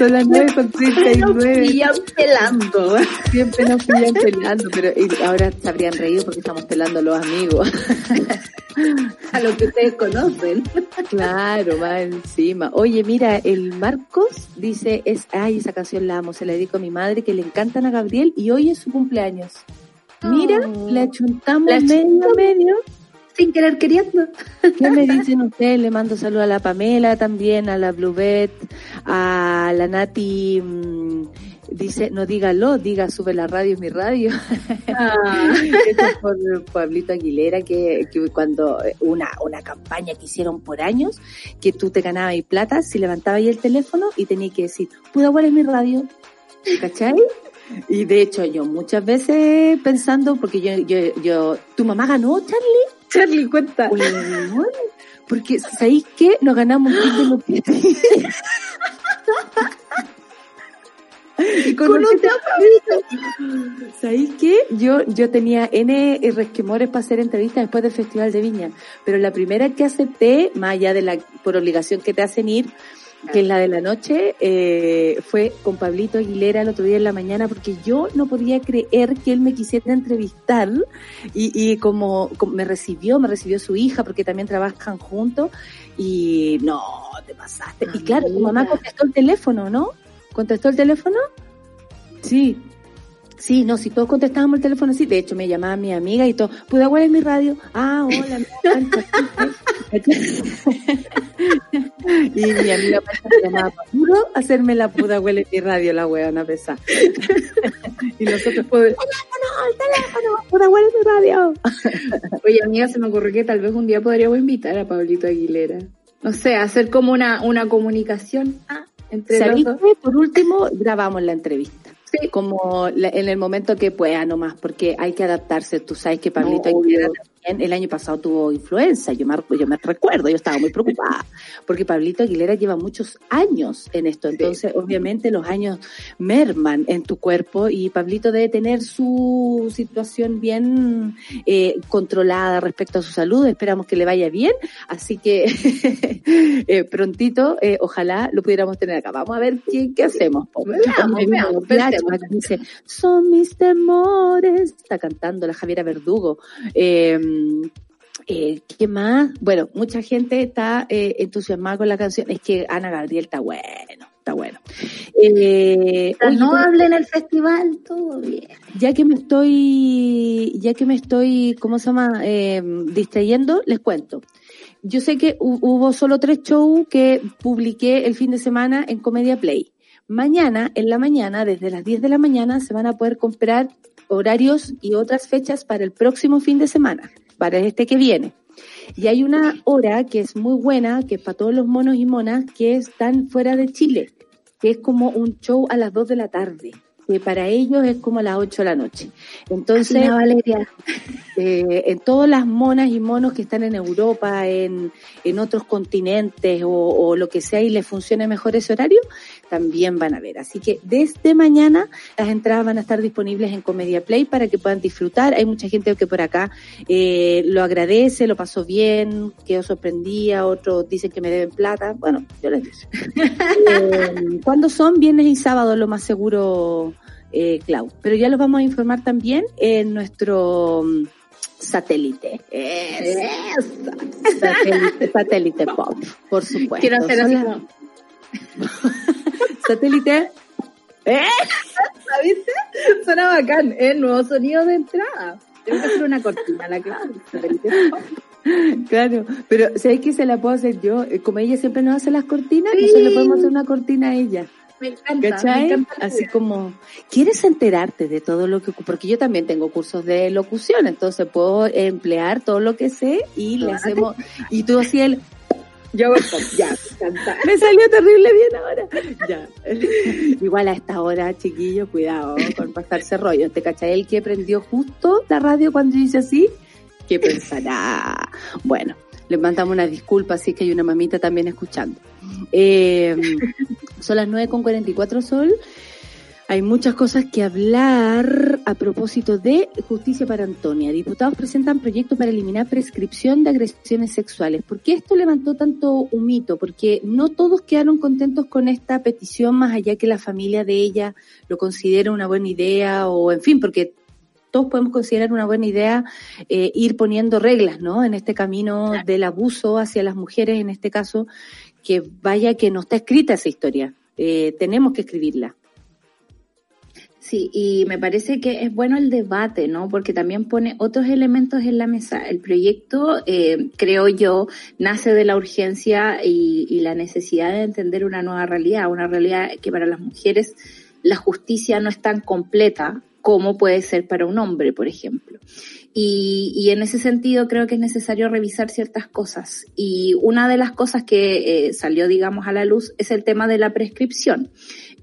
Son las 9 con Siempre nos 39. pillan pelando. Siempre nos pillan pelando, pero ahora se habrían reído porque estamos pelando a los amigos. A lo que ustedes conocen. Claro, va encima. Oye, mira, el Marcos dice, es, ay, esa canción la amo, se la dedico a mi madre que le encantan a Gabriel y hoy es su cumpleaños. Mira, Oh. le achuntamos La medio achuntamos. medio. Sin querer queriendo. ¿Qué me dicen ustedes? Le mando saludos a la Pamela también, a la Bluebet, a la Nati, mm, dice, no dígalo, diga, sube la radio, es mi radio. Ah. Eso es por Pablito Aguilera, que, que cuando eh, una, una campaña que hicieron por años, que tú te ganabas y plata, si levantabas ahí el teléfono y tenías que decir, Pudahuel es mi radio, ¿cachai? Y de hecho yo muchas veces pensando, porque yo, yo, yo, ¿tu mamá ganó, Charlie? Charlie, cuenta. Porque, ¿sabéis qué? Nos ganamos un kit de. Y con, Con un ¿Sabéis qué? Yo, yo tenía N resquemores para hacer entrevistas después del Festival de Viña, pero la primera que acepté, más allá de la, por obligación que te hacen ir, que es la de la noche, eh, fue con Pablito Aguilera el otro día en la mañana, porque yo no podía creer que él me quisiera entrevistar y, y como, como me recibió, me recibió su hija, porque también trabajan juntos, y no, te pasaste. Y claro, tu mamá contestó el teléfono, ¿no? ¿Contestó el teléfono? Sí. Sí, no, si todos contestábamos el teléfono, sí. De hecho, me llamaba mi amiga y todo. ¿Pudahuel es mi radio? Ah, hola, y mi amiga me llamaba puro hacerme la Pudahuel en mi radio, la huevona pesada. y nosotros pues, teléfono, el teléfono, Pudahuel es mi radio. Oye, amiga, se me ocurrió que tal vez un día podríamos invitar a Pablito Aguilera. No sé, hacer como una, una comunicación ah, entre los ¿Sabéis dos. Por último, grabamos la entrevista. Sí. Como la- en el momento que pueda nomás, porque hay que adaptarse. Tú sabes que Pablito No, Aguilera obvio. También el año pasado tuvo influenza. Yo me, yo me recuerdo, yo estaba muy preocupada, porque Pablito Aguilera lleva muchos años en esto. Entonces, obviamente, los años merman en tu cuerpo y Pablito debe tener su situación bien eh, controlada respecto a su salud. Esperamos que le vaya bien. Así que eh, prontito, eh, ojalá lo pudiéramos tener acá. Vamos a ver qué, qué hacemos. Veamos, veamos, dice, son mis temores. Está cantando la Javiera Verdugo. Eh, eh, ¿Qué más? Bueno, mucha gente está eh, entusiasmada con la canción. Es que Ana Gabriel está bueno, está bueno. Eh, oye, no hable en el festival, todo bien. ya que me estoy, ya que me estoy, ¿cómo se llama? Distrayendo, les cuento. Yo sé que hu- hubo solo tres shows que publiqué el fin de semana en Comedia Play. Mañana, en la mañana, desde las 10 de la mañana, se van a poder comprar horarios y otras fechas para el próximo fin de semana, para este que viene. Y hay una hora que es muy buena, que es para todos los monos y monas que están fuera de Chile, que es como un show a las 2 de la tarde, que para ellos es como a las 8 de la noche. Entonces, Valeria. eh, en todas las monas y monos que están en Europa, en, en otros continentes o, o lo que sea y les funcione mejor ese horario, también van a ver. Así que desde mañana las entradas van a estar disponibles en Comedia Play para que puedan disfrutar. Hay mucha gente que por acá eh, lo agradece, lo pasó bien, quedó sorprendida, otros dicen que me deben plata. Bueno, yo les digo. eh, ¿Cuándo son? Viernes y sábado, lo más seguro, eh, Clau. Pero ya los vamos a informar también en nuestro mm, satélite. Es- satélite, satélite pop, por supuesto. Quiero hacer así como, satélite. ¿Eh? Suena bacán, ¿eh? Nuevo sonido de entrada. Tengo que hacer una cortina, la clave. Claro, pero ¿sabéis que se la puedo hacer yo? Eh, Como ella siempre nos hace las cortinas, Sí. nosotros le podemos hacer una cortina a ella. Me encanta, me ¿Cachai? encanta. la Así como, ¿quieres enterarte de todo lo que, porque yo también tengo cursos de locución, entonces puedo emplear todo lo que sé y le hacemos, y tú así el, Yo ya, me encanta. me salió terrible bien ahora. Ya. Igual a esta hora, chiquillo, cuidado con pasarse rollo. ¿Te cachai? El que prendió justo la radio cuando yo hice así, ¿qué pensará? Bueno, les mandamos una disculpa, así que hay una mamita también escuchando. Eh, son las 9 con 44 sol. Hay muchas cosas que hablar a propósito de justicia para Antonia. Diputados presentan proyecto para eliminar prescripción de agresiones sexuales. ¿Por qué esto levantó tanto un mito? Porque no todos quedaron contentos con esta petición, más allá que la familia de ella lo considera una buena idea o, en fin, porque todos podemos considerar una buena idea eh, ir poniendo reglas, ¿no? En este camino del abuso hacia las mujeres, en este caso, que vaya que no está escrita esa historia. Eh, tenemos que escribirla. Sí, y me parece que es bueno el debate, ¿no? Porque también pone otros elementos en la mesa. El proyecto, eh, creo yo, nace de la urgencia y, y la necesidad de entender una nueva realidad, una realidad que para las mujeres la justicia no es tan completa como puede ser para un hombre, por ejemplo. Y, y, en ese sentido creo que es necesario revisar ciertas cosas. Y una de las cosas que eh, salió, digamos, a la luz es el tema de la prescripción.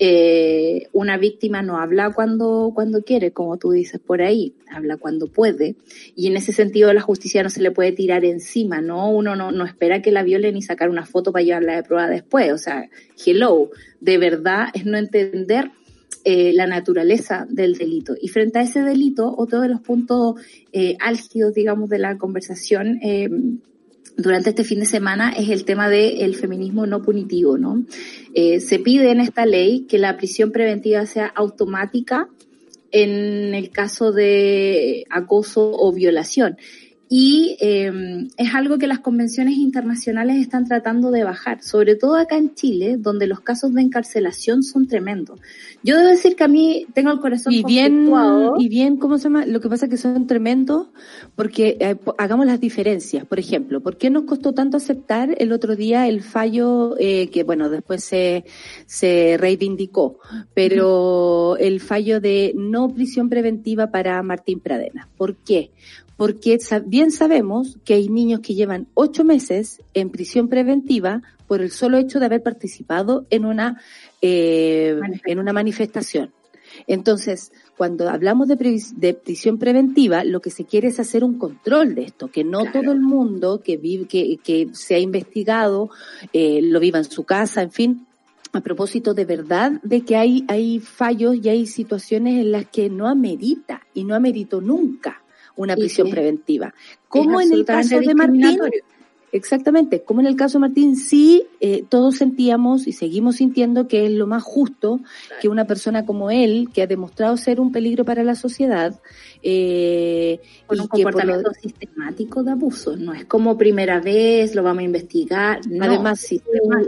Eh, una víctima no habla cuando, cuando quiere, como tú dices por ahí, habla cuando puede. Y en ese sentido la justicia no se le puede tirar encima, ¿no? Uno no, no espera que la violen ni sacar una foto para llevarla de prueba después. O sea, hello, de verdad es no entender eh, la naturaleza del delito. Y frente a ese delito, otro de los puntos eh, álgidos, digamos, de la conversación eh, durante este fin de semana es el tema del feminismo no punitivo, ¿no? Se pide en esta ley que la prisión preventiva sea automática en el caso de acoso o violación y eh, es algo que las convenciones internacionales están tratando de bajar, sobre todo acá en Chile, donde los casos de encarcelación son tremendos. Yo debo decir que a mí tengo el corazón y bien y bien cómo se llama lo que pasa es que son tremendos porque eh, hagamos las diferencias. Por ejemplo, ¿por qué nos costó tanto aceptar el otro día el fallo eh, que bueno después se se reivindicó, pero el fallo de no prisión preventiva para Martín Pradena? ¿Por qué? Porque bien sabemos que hay niños que llevan ocho meses en prisión preventiva por el solo hecho de haber participado en una eh, en una manifestación. Entonces, cuando hablamos de, prisión preventiva, lo que se quiere es hacer un control de esto, que no todo el mundo que vive, que, que se ha investigado, eh, lo viva en su casa, en fin, a propósito de verdad de que hay, hay fallos y hay situaciones en las que no amerita y no ameritó nunca una prisión preventiva. Como en el caso de Martín, exactamente, como en el caso de Martín, sí, eh, todos sentíamos y seguimos sintiendo que es lo más justo que una persona como él, que ha demostrado ser un peligro para la sociedad, eh, con un comportamiento sistemático de abuso, no es como primera vez, lo vamos a investigar, además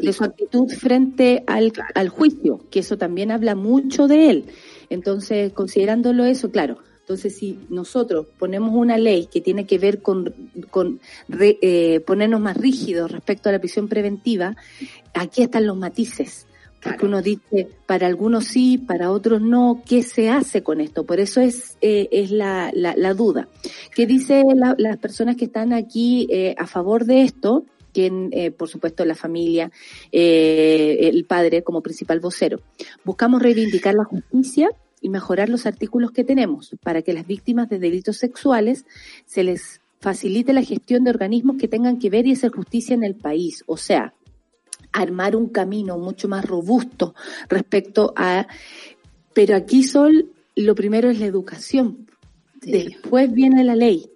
de su actitud frente al, al juicio, que eso también habla mucho de él. Entonces, considerándolo eso, claro, entonces, si nosotros ponemos una ley que tiene que ver con, con eh, ponernos más rígidos respecto a la prisión preventiva, aquí están los matices. Porque uno dice, para algunos sí, para otros no, ¿qué se hace con esto? Por eso es, eh, es la, la, duda. ¿Qué dicen las personas que están aquí eh, a favor de esto? quien, eh, por supuesto, la familia, eh, el padre como principal vocero. Buscamos reivindicar la justicia y mejorar los artículos que tenemos para que las víctimas de delitos sexuales se les facilite la gestión de organismos que tengan que ver y hacer justicia en el país. O sea, armar un camino mucho más robusto respecto a... Pero aquí, Sol, lo primero es la educación. Después viene la ley.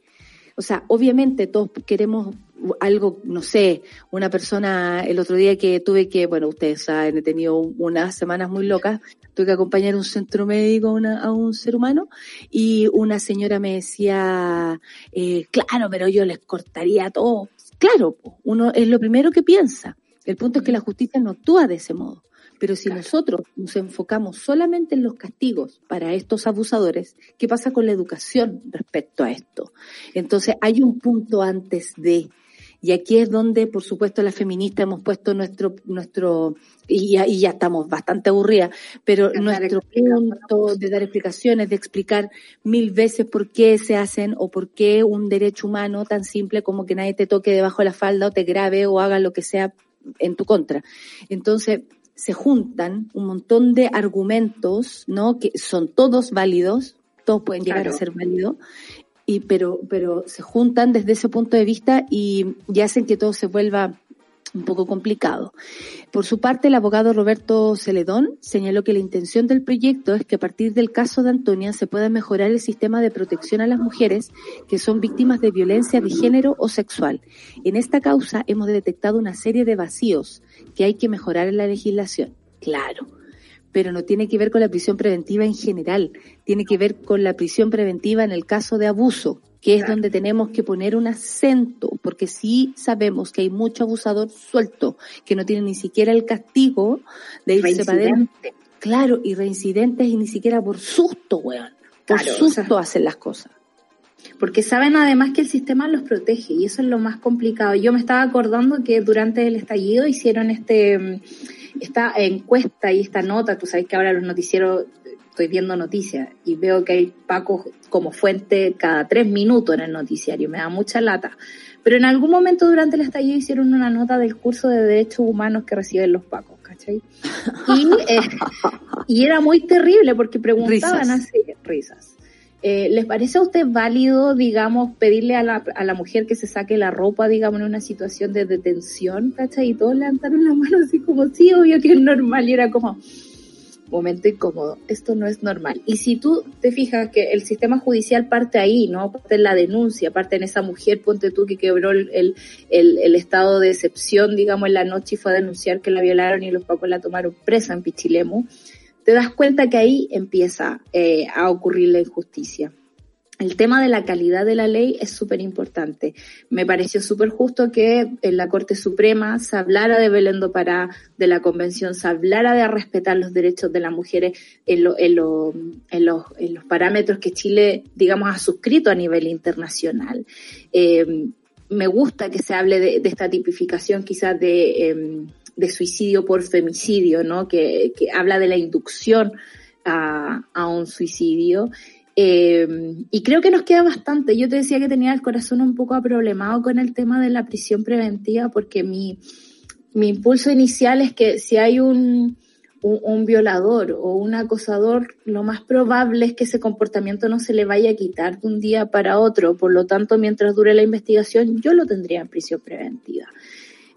O sea, obviamente todos queremos algo, no sé, una persona, el otro día que tuve que, bueno, ustedes saben, he tenido unas semanas muy locas, tuve que acompañar a un centro médico a, una, a un ser humano y una señora me decía, eh, claro, pero yo les cortaría todo. Claro, uno es lo primero que piensa. El punto es que la justicia no actúa de ese modo. Pero si nosotros nos enfocamos solamente en los castigos para estos abusadores, ¿qué pasa con la educación respecto a esto? Entonces hay un punto antes de, y aquí es donde, por supuesto, las feministas hemos puesto nuestro, nuestro, y ya, y ya estamos bastante aburridas, pero nuestro punto de dar explicaciones, de explicar mil veces por qué se hacen o por qué un derecho humano tan simple como que nadie te toque debajo de la falda o te grabe o haga lo que sea en tu contra. Entonces, se juntan un montón de argumentos, ¿no? Que son todos válidos, todos pueden llegar a ser válidos, y pero, pero se juntan desde ese punto de vista y, y hacen que todo se vuelva un poco complicado. Por su parte, el abogado Roberto Celedón señaló que la intención del proyecto es que a partir del caso de Antonia se pueda mejorar el sistema de protección a las mujeres que son víctimas de violencia de género o sexual. En esta causa hemos detectado una serie de vacíos que hay que mejorar en la legislación. Claro, pero no tiene que ver con la prisión preventiva en general, tiene que ver con la prisión preventiva en el caso de abuso, que es donde tenemos que poner un acento, porque sí sabemos que hay mucho abusador suelto, que no tiene ni siquiera el castigo de irse para adelante. Claro, y reincidentes y ni siquiera por susto, weón. Por susto hacen las cosas. Porque saben además que el sistema los protege y eso es lo más complicado. Yo me estaba acordando que durante el estallido hicieron este esta encuesta y esta nota, tú sabes que ahora los noticieros estoy viendo noticias y veo que hay Paco como fuente cada tres minutos en el noticiario, me da mucha lata. Pero en algún momento durante el estallido hicieron una nota del curso de derechos humanos que reciben los Pacos, ¿cachai? Y, eh, y era muy terrible porque preguntaban así, risas. Eh, ¿Les parece a usted válido, digamos, pedirle a la, a la mujer que se saque la ropa, digamos, en una situación de detención, ¿cachai? Y todos levantaron la mano así como, sí, obvio que es normal. Y era como, momento incómodo. Esto no es normal. Y si tú te fijas que el sistema judicial parte ahí, ¿no? Parte en la denuncia, parte en esa mujer, ponte tú, que quebró el, el, el, estado de excepción, digamos, en la noche y fue a denunciar que la violaron y los pacos la tomaron presa en Pichilemu, te das cuenta que ahí empieza eh, a ocurrir la injusticia el tema de la calidad de la ley es súper importante. Me pareció súper justo que en la Corte Suprema se hablara de Belén do Pará, de la Convención, se hablara de respetar los derechos de las mujeres en, en, los, parámetros que Chile, digamos, ha suscrito a nivel internacional. Eh, me gusta que se hable de, esta tipificación quizás em, de, suicidio por femicidio, ¿no? Que, habla de la inducción a, a un suicidio. Eh, y creo que nos queda bastante. Yo te decía que tenía el corazón un poco aproblemado con el tema de la prisión preventiva porque mi, mi impulso inicial es que si hay un, un, violador o un acosador, lo más probable es que ese comportamiento no se le vaya a quitar de un día para otro. Por lo tanto, mientras dure la investigación, yo lo tendría en prisión preventiva.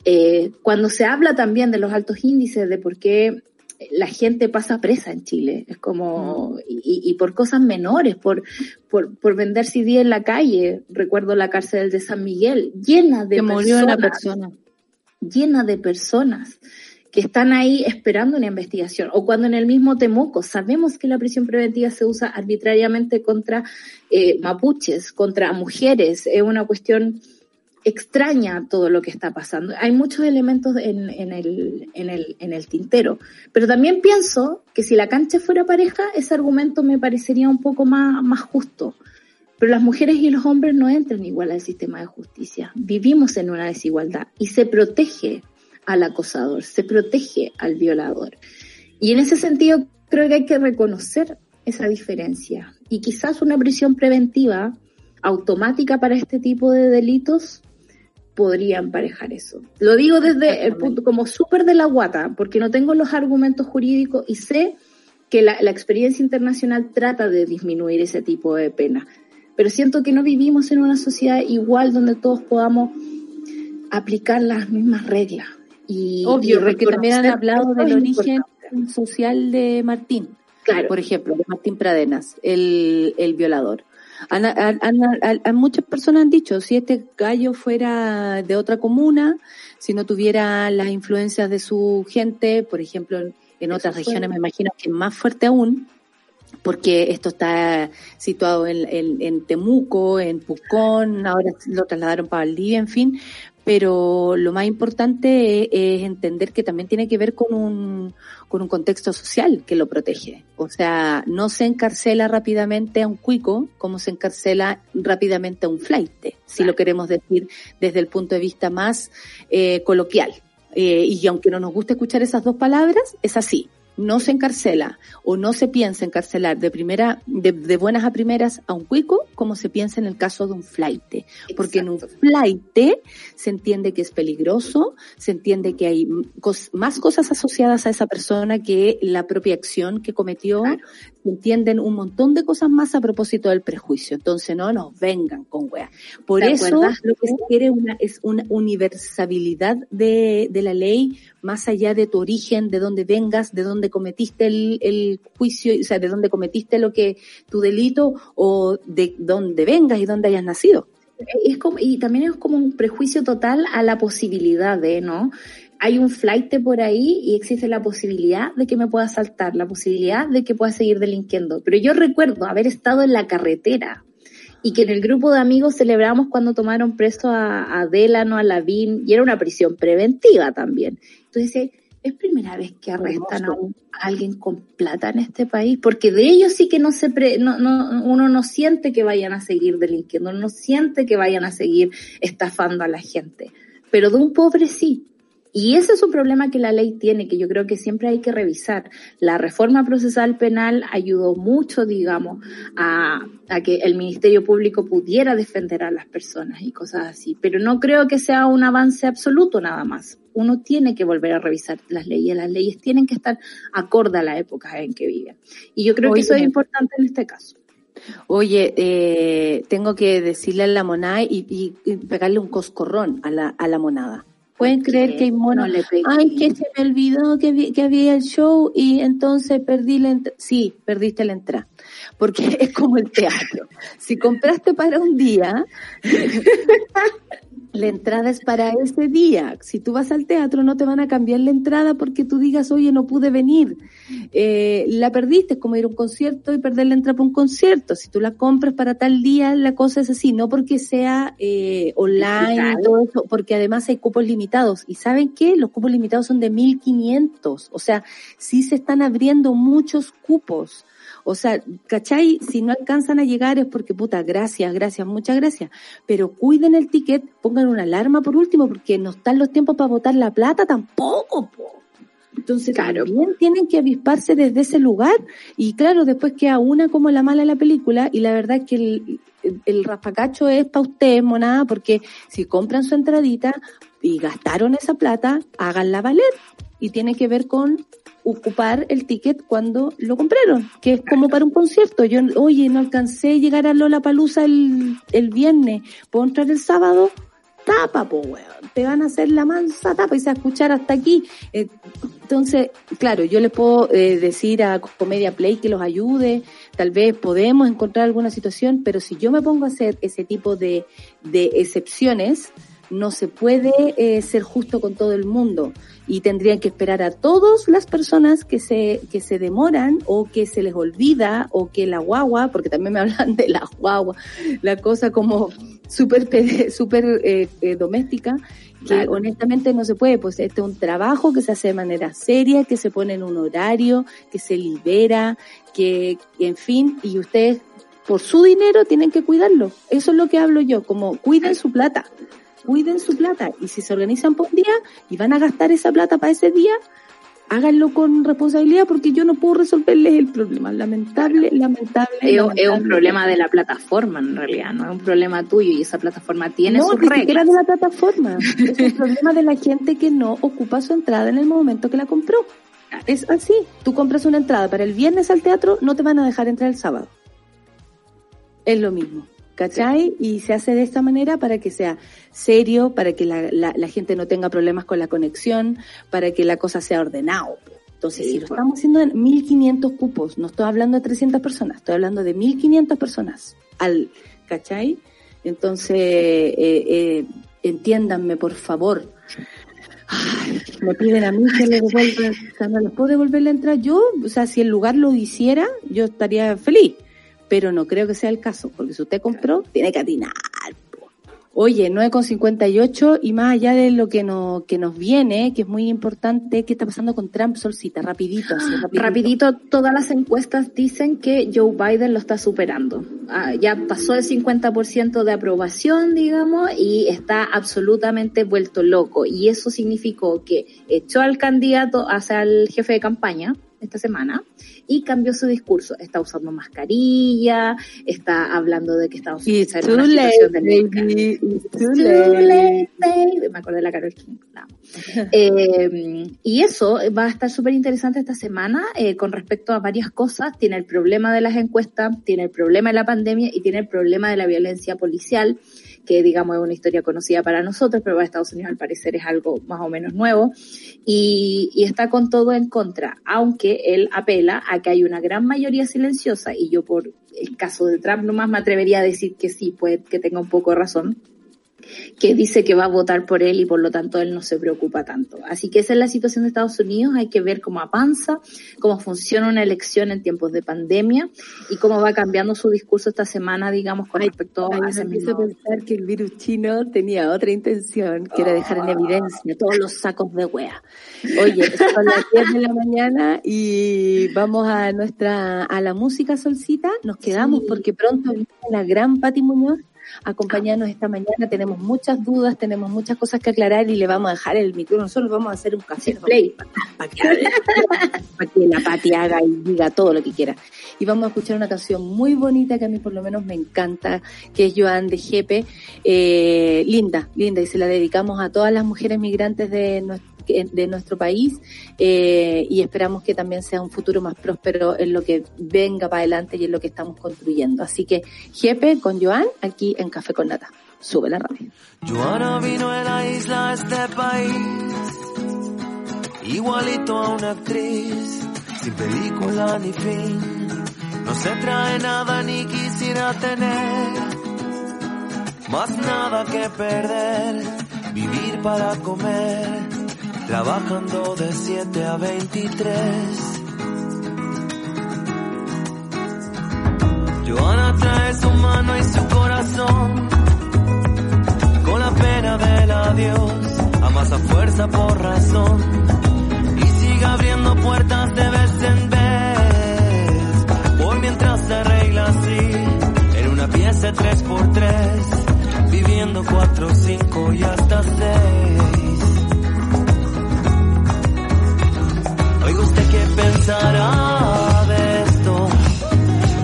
Eh, cuando se habla también de los altos índices de por qué la gente pasa presa en Chile, es como, mm. y, por cosas menores, por, por, por, vender CD en la calle, recuerdo la cárcel de San Miguel, llena de personas, persona. llena de personas que están ahí esperando una investigación, o cuando en el mismo Temuco sabemos que la prisión preventiva se usa arbitrariamente contra eh, mapuches, contra mujeres, es una cuestión extraña todo lo que está pasando. Hay muchos elementos en, en, el, en, el, en el tintero, pero también pienso que si la cancha fuera pareja, ese argumento me parecería un poco más, más justo. Pero las mujeres y los hombres no entran igual al sistema de justicia. Vivimos en una desigualdad y se protege al acosador, se protege al violador. Y en ese sentido creo que hay que reconocer esa diferencia. Y quizás una prisión preventiva automática para este tipo de delitos podría emparejar eso. Lo digo desde el punto como súper de la guata, porque no tengo los argumentos jurídicos y sé que la, experiencia internacional trata de disminuir ese tipo de pena. Pero siento que no vivimos en una sociedad igual donde todos podamos aplicar las mismas reglas. Y, Obvio, porque también han hablado del origen social de Martín. Claro. Por ejemplo, de Martín Pradenas, el, el violador muchas personas han dicho, si este gallo fuera de otra comuna, si no tuviera las influencias de su gente, por ejemplo, en, otras regiones me imagino que es más fuerte aún, porque esto está situado en, en, Temuco, en Pucón, ahora lo trasladaron para Valdivia, en fin, pero lo más importante es, entender que también tiene que ver con un, con un contexto social que lo protege. O sea, no se encarcela rápidamente a un cuico como se encarcela rápidamente a un flight, si lo queremos decir desde el punto de vista más eh, coloquial. Eh, y aunque no nos guste escuchar esas dos palabras, es así. No se encarcela o no se piensa encarcelar de primera, de, de buenas a primeras a un cuico, como se piensa en el caso de un flaite. Porque en un flaite se entiende que es peligroso, se entiende que hay cos- más cosas asociadas a esa persona que la propia acción que cometió, entienden un montón de cosas más a propósito del prejuicio. Entonces no nos vengan con weas. Por ¿Te eso acuerdas lo que se quiere una, es una universabilidad de, de la ley más allá de tu origen, de dónde vengas, de dónde cometiste el, el juicio, o sea, de dónde cometiste lo que, tu delito o de dónde vengas y dónde hayas nacido. es como, y también es como un prejuicio total a la posibilidad de, ¿no? Hay un flight por ahí y existe la posibilidad de que me pueda saltar, la posibilidad de que pueda seguir delinquiendo. Pero yo recuerdo haber estado en la carretera y que en el grupo de amigos celebramos cuando tomaron preso a, a Delano, a Lavín, y era una prisión preventiva también. Entonces, es primera vez que arrestan a, un- a alguien con plata en este país, porque de ellos sí que no se pre- no, no, uno no siente que vayan a seguir delinquiendo, no siente que vayan a seguir estafando a la gente, pero de un pobre sí. Y ese es un problema que la ley tiene, que yo creo que siempre hay que revisar. La reforma procesal penal ayudó mucho, digamos, a, a que el Ministerio Público pudiera defender a las personas y cosas así. Pero no creo que sea un avance absoluto nada más. Uno tiene que volver a revisar las leyes. Las leyes tienen que estar acorde a la época en que viven. Y yo creo Oye. que eso es importante en este caso. Oye, eh, tengo que decirle a la monada y, y- y pegarle un coscorrón a la, a la monada. ¿Pueden creer que hay monos? No. Ay, que se me olvidó que, vi- que había el show y entonces perdí la entrada. Sí, perdiste la entrada. Porque es como el teatro. Si compraste para un día, la entrada es para ese día. Si tú vas al teatro no te van a cambiar la entrada porque tú digas, oye, no pude venir. Eh, la perdiste, es como ir a un concierto y perder la entrada para un concierto. Si tú la compras para tal día, la cosa es así, no porque sea eh, online y todo eso, porque además hay cupos limitados. ¿Y saben qué? Los cupos limitados son de 1500. O sea, sí se están abriendo muchos cupos. O sea, ¿cachai? Si no alcanzan a llegar es porque, puta, gracias, gracias, muchas gracias. Pero cuiden el ticket, pongan una alarma por último, porque no están los tiempos para botar la plata tampoco, po. Entonces, Claro. también tienen que avisparse desde ese lugar. Y claro, después queda una como la mala de la película, y la verdad es que el, el, el raspacacho es para ustedes, monada, porque si compran su entradita y gastaron esa plata, háganla valer. Y tiene que ver con ocupar el ticket cuando lo compraron, que es como para un concierto. Yo, oye, no alcancé a llegar a Lola Palusa el, el viernes, ¿puedo entrar el sábado? Tapa, po, weón. Te van a hacer la mansa tapa y se va a escuchar hasta aquí. Eh, entonces, claro, yo les puedo eh, decir a Comedia Play que los ayude, tal vez podemos encontrar alguna situación, pero si yo me pongo a hacer ese tipo de, de excepciones, no se puede eh, ser justo con todo el mundo y tendrían que esperar a todas las personas que se que se demoran o que se les olvida o que la guagua, porque también me hablan de la guagua, la cosa como súper súper eh, eh, doméstica, que honestamente no se puede, pues este es un trabajo que se hace de manera seria, que se pone en un horario, que se libera, que en fin, y ustedes por su dinero tienen que cuidarlo. Eso es lo que hablo yo, como cuiden su plata cuiden su plata y si se organizan por un día y van a gastar esa plata para ese día, háganlo con responsabilidad porque yo no puedo resolverles el problema. Lamentable, lamentable. Es, un problema de la plataforma en realidad, no es un problema tuyo y esa plataforma tiene no, sus ni siquiera reglas. de la plataforma. Es un problema de la gente que no ocupa su entrada en el momento que la compró. Es así. Tú compras una entrada para el viernes al teatro, no te van a dejar entrar el sábado. Es lo mismo. ¿Cachai? Y se hace de esta manera para que sea serio, para que la, la, la gente no tenga problemas con la conexión, para que la cosa sea ordenado. Entonces, Sí, si lo pues. estamos haciendo en 1500 cupos, no estoy hablando de 300 personas, estoy hablando de 1500 personas al, ¿cachai? Entonces, eh, eh, entiéndanme, por favor. Ay, me piden a mí que le devuelva, o sea, no les puedo devolver la entrada. Yo, o sea, si el lugar lo hiciera, yo estaría feliz. Pero no creo que sea el caso, porque si usted compró, tiene que atinar. Oye, 9,58 y más allá de lo que, no, que nos viene, que es muy importante, ¿qué está pasando con Trump, Solcita? Rapidito, así, rapidito. Rapidito, todas las encuestas dicen que Joe Biden lo está superando. Ah, ya pasó el 50% de aprobación, digamos, y está absolutamente vuelto loco. Y eso significó que echó al candidato hacia el jefe de campaña, esta semana y cambió su discurso. Está usando mascarilla, está hablando de que Estados Unidos está en una situación de too, late, baby. Me acordé de la Carol King. eh, y eso va a estar súper interesante esta semana eh, con respecto a varias cosas. Tiene el problema de las encuestas, tiene el problema de la pandemia y tiene el problema de la violencia policial que digamos es una historia conocida para nosotros, pero para Estados Unidos al parecer es algo más o menos nuevo, y, está con todo en contra, aunque él apela a que hay una gran mayoría silenciosa, y yo por el caso de Trump nomás me atrevería a decir que sí, puede que tenga un poco de razón, que dice que va a votar por él y por lo tanto él no se preocupa tanto. Así que esa es la situación de Estados Unidos, hay que ver cómo avanza, cómo funciona una elección en tiempos de pandemia y cómo va cambiando su discurso esta semana, digamos, con respecto a ese mismo... a pensar que el virus chino tenía otra intención, que era dejar en evidencia todos los sacos de wea. Oye, son las 10 de la mañana y vamos a nuestra, a la música solcita, nos quedamos porque pronto viene la gran Pati Muñoz acompañarnos esta mañana. Tenemos muchas dudas, tenemos muchas cosas que aclarar y le vamos a dejar el micrófono. Nosotros vamos a hacer un café play para que, la Pati haga y diga todo lo que quiera. Y vamos a escuchar una canción muy bonita que a mí por lo menos me encanta, que es Joan de Jepe. Eh, linda, linda, y se la dedicamos a todas las mujeres migrantes de nuestro de nuestro país eh, y esperamos que también sea un futuro más próspero en lo que venga para adelante y en lo que estamos construyendo. Así que Jepe con Joan aquí en Café con Nata. Sube la radio. Joana vino de la isla a este país, igualito a una actriz, sin película ni fin. No se trae nada ni quisiera tener, más nada que perder, vivir para comer trabajando de 7 a 23. Joana trae su mano y su corazón con la pena del adiós, amasa fuerza por razón y sigue abriendo puertas de vez en vez, por mientras se arregla así en una pieza 3 por 3 viviendo 4, 5 y hasta 6. Usted qué pensará de esto.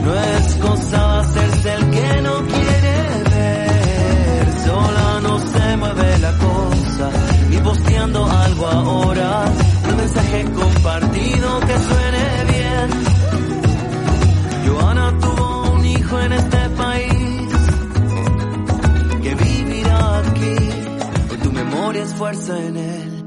No es cosa hacerse el que no quiere ver. Sola no se mueve la cosa, ni posteando algo ahora. Un mensaje compartido que suene bien. Joana tuvo un hijo en este país que vivirá aquí. Hoy tu memoria es fuerza en él.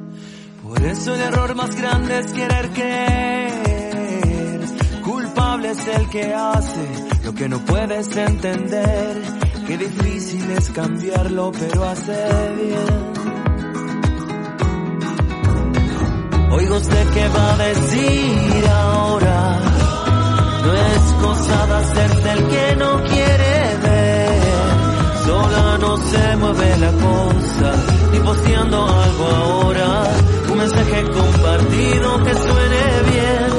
Por eso el error más grande es querer creer. Culpable es el que hace lo que no puedes entender. Qué difícil es cambiarlo, pero hace bien. Oiga usted qué va a decir ahora. No es cosa de hacerse el que no quiere ver. Sola no se mueve la cosa, ni posteando algo ahora mensaje compartido que suene bien.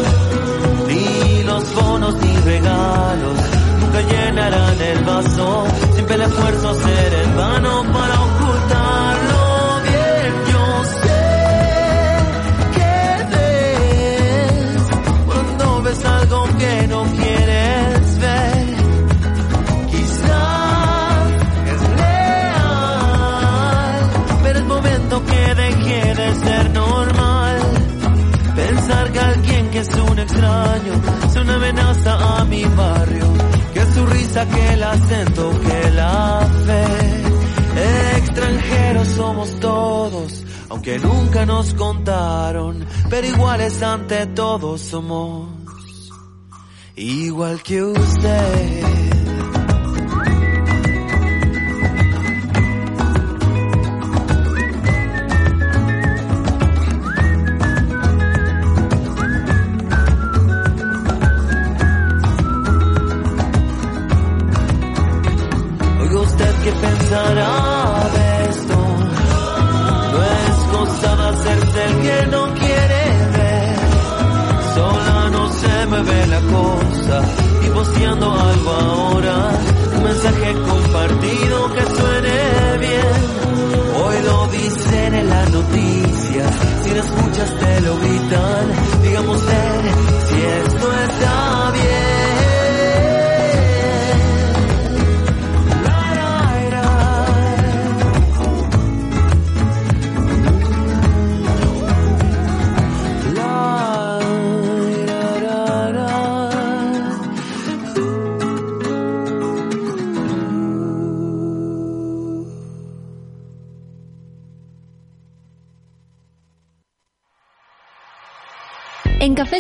Ni los bonos ni regalos nunca llenarán el vaso. Siempre el esfuerzo será en vano que el acento, que la fe. Extranjeros somos todos, aunque nunca nos contaron, pero iguales ante todos somos, igual que usted.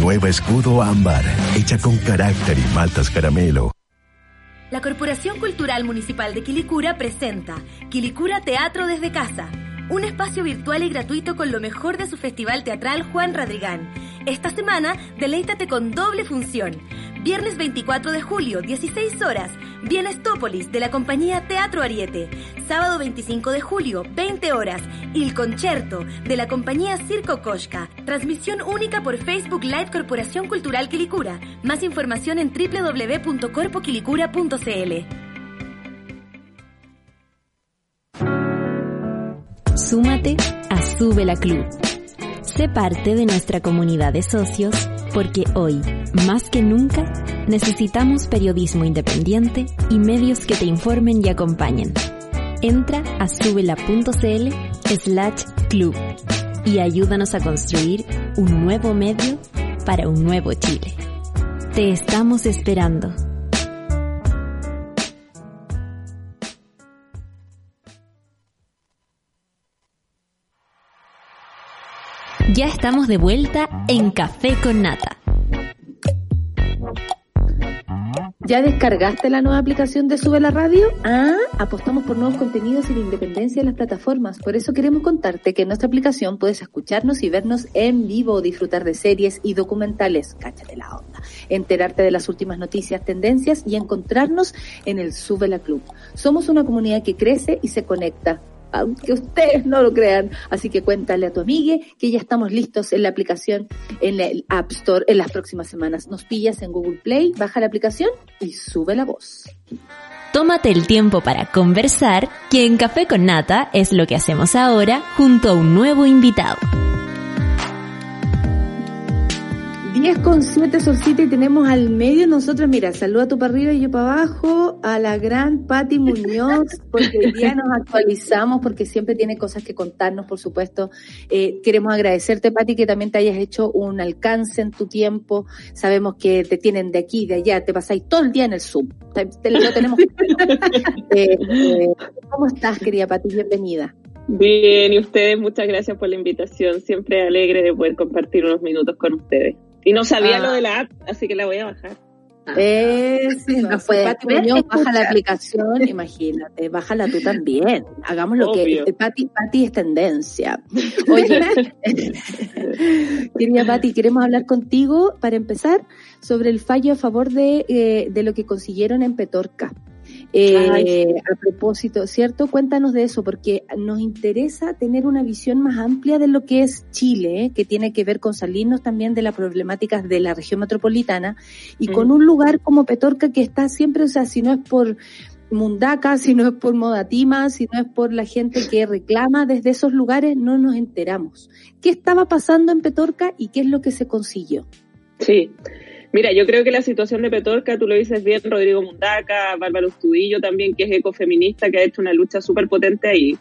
Nueva escudo ámbar, hecha con carácter y maltas caramelo. La Corporación Cultural Municipal de Quilicura presenta Quilicura Teatro desde Casa un espacio virtual y gratuito con lo mejor de su festival teatral Juan Radrigán. Esta semana, deleítate con doble función. Viernes 24 de julio, 16 horas, Bienestópolis de la compañía Teatro Ariete. Sábado 25 de julio, 20 horas, Il Concerto de la compañía Circo Koshka. Transmisión única por Facebook Live Corporación Cultural Quilicura. Más información en www.corpoquilicura.cl. Súmate a Sube la Club. Sé parte de nuestra comunidad de socios porque hoy, más que nunca, necesitamos periodismo independiente y medios que te informen y acompañen. Entra a subela.cl slash club y ayúdanos a construir un nuevo medio para un nuevo Chile. Te estamos esperando. Ya estamos de vuelta en Café con Nata. ¿Ya descargaste la nueva aplicación de Sube la Radio? Ah, apostamos por nuevos contenidos y la independencia de las plataformas. Por eso queremos contarte que en nuestra aplicación puedes escucharnos y vernos en vivo, disfrutar de series y documentales. Cáchate la onda. Enterarte de las últimas noticias, tendencias y encontrarnos en el Sube la Club. Somos una comunidad que crece y se conecta aunque ustedes no lo crean. Así que cuéntale a tu amiga que ya estamos listos en la aplicación en el App Store en las próximas semanas. Nos pillas en Google Play, baja la aplicación y sube la voz. Tómate el tiempo para conversar, que en Café con Nata es lo que hacemos ahora junto a un nuevo invitado. 10 con 7 solcita y tenemos al medio nosotros, mira, saluda tú para arriba y yo para abajo, a la gran Patti Muñoz, porque hoy día nos actualizamos, porque siempre tiene cosas que contarnos, por supuesto. Eh, queremos agradecerte, Patti, que también te hayas hecho un alcance en tu tiempo. Sabemos que te tienen de aquí, de allá, te pasáis todo el día en el Zoom. Te, lo tenemos. eh, eh, ¿Cómo estás, querida Patti? Bienvenida. Bien, y ustedes, muchas gracias por la invitación. Siempre alegre de poder compartir unos minutos con ustedes. Y no sabía lo ah. de la app, así que la voy a bajar. Eh, sí, no puede baja la aplicación, imagínate, bájala tú también. Hagamos lo que Pati, Pati es tendencia. Oye, querida Pati, queremos hablar contigo para empezar sobre el fallo a favor de, eh, de lo que consiguieron en Petorca. Eh, a propósito, ¿cierto? Cuéntanos de eso, porque nos interesa tener una visión más amplia de lo que es Chile, ¿eh? que tiene que ver con salirnos también de las problemáticas de la región metropolitana y con mm. un lugar como Petorca que está siempre, o sea, si no es por Mundaca, si no es por Modatima, si no es por la gente que reclama desde esos lugares, no nos enteramos. ¿Qué estaba pasando en Petorca y qué es lo que se consiguió? Sí, Mira, yo creo que la situación de Petorca, tú lo dices bien, Rodrigo Mundaca, Bárbara Ustudillo también, que es ecofeminista, que ha hecho una lucha súper potente ahí.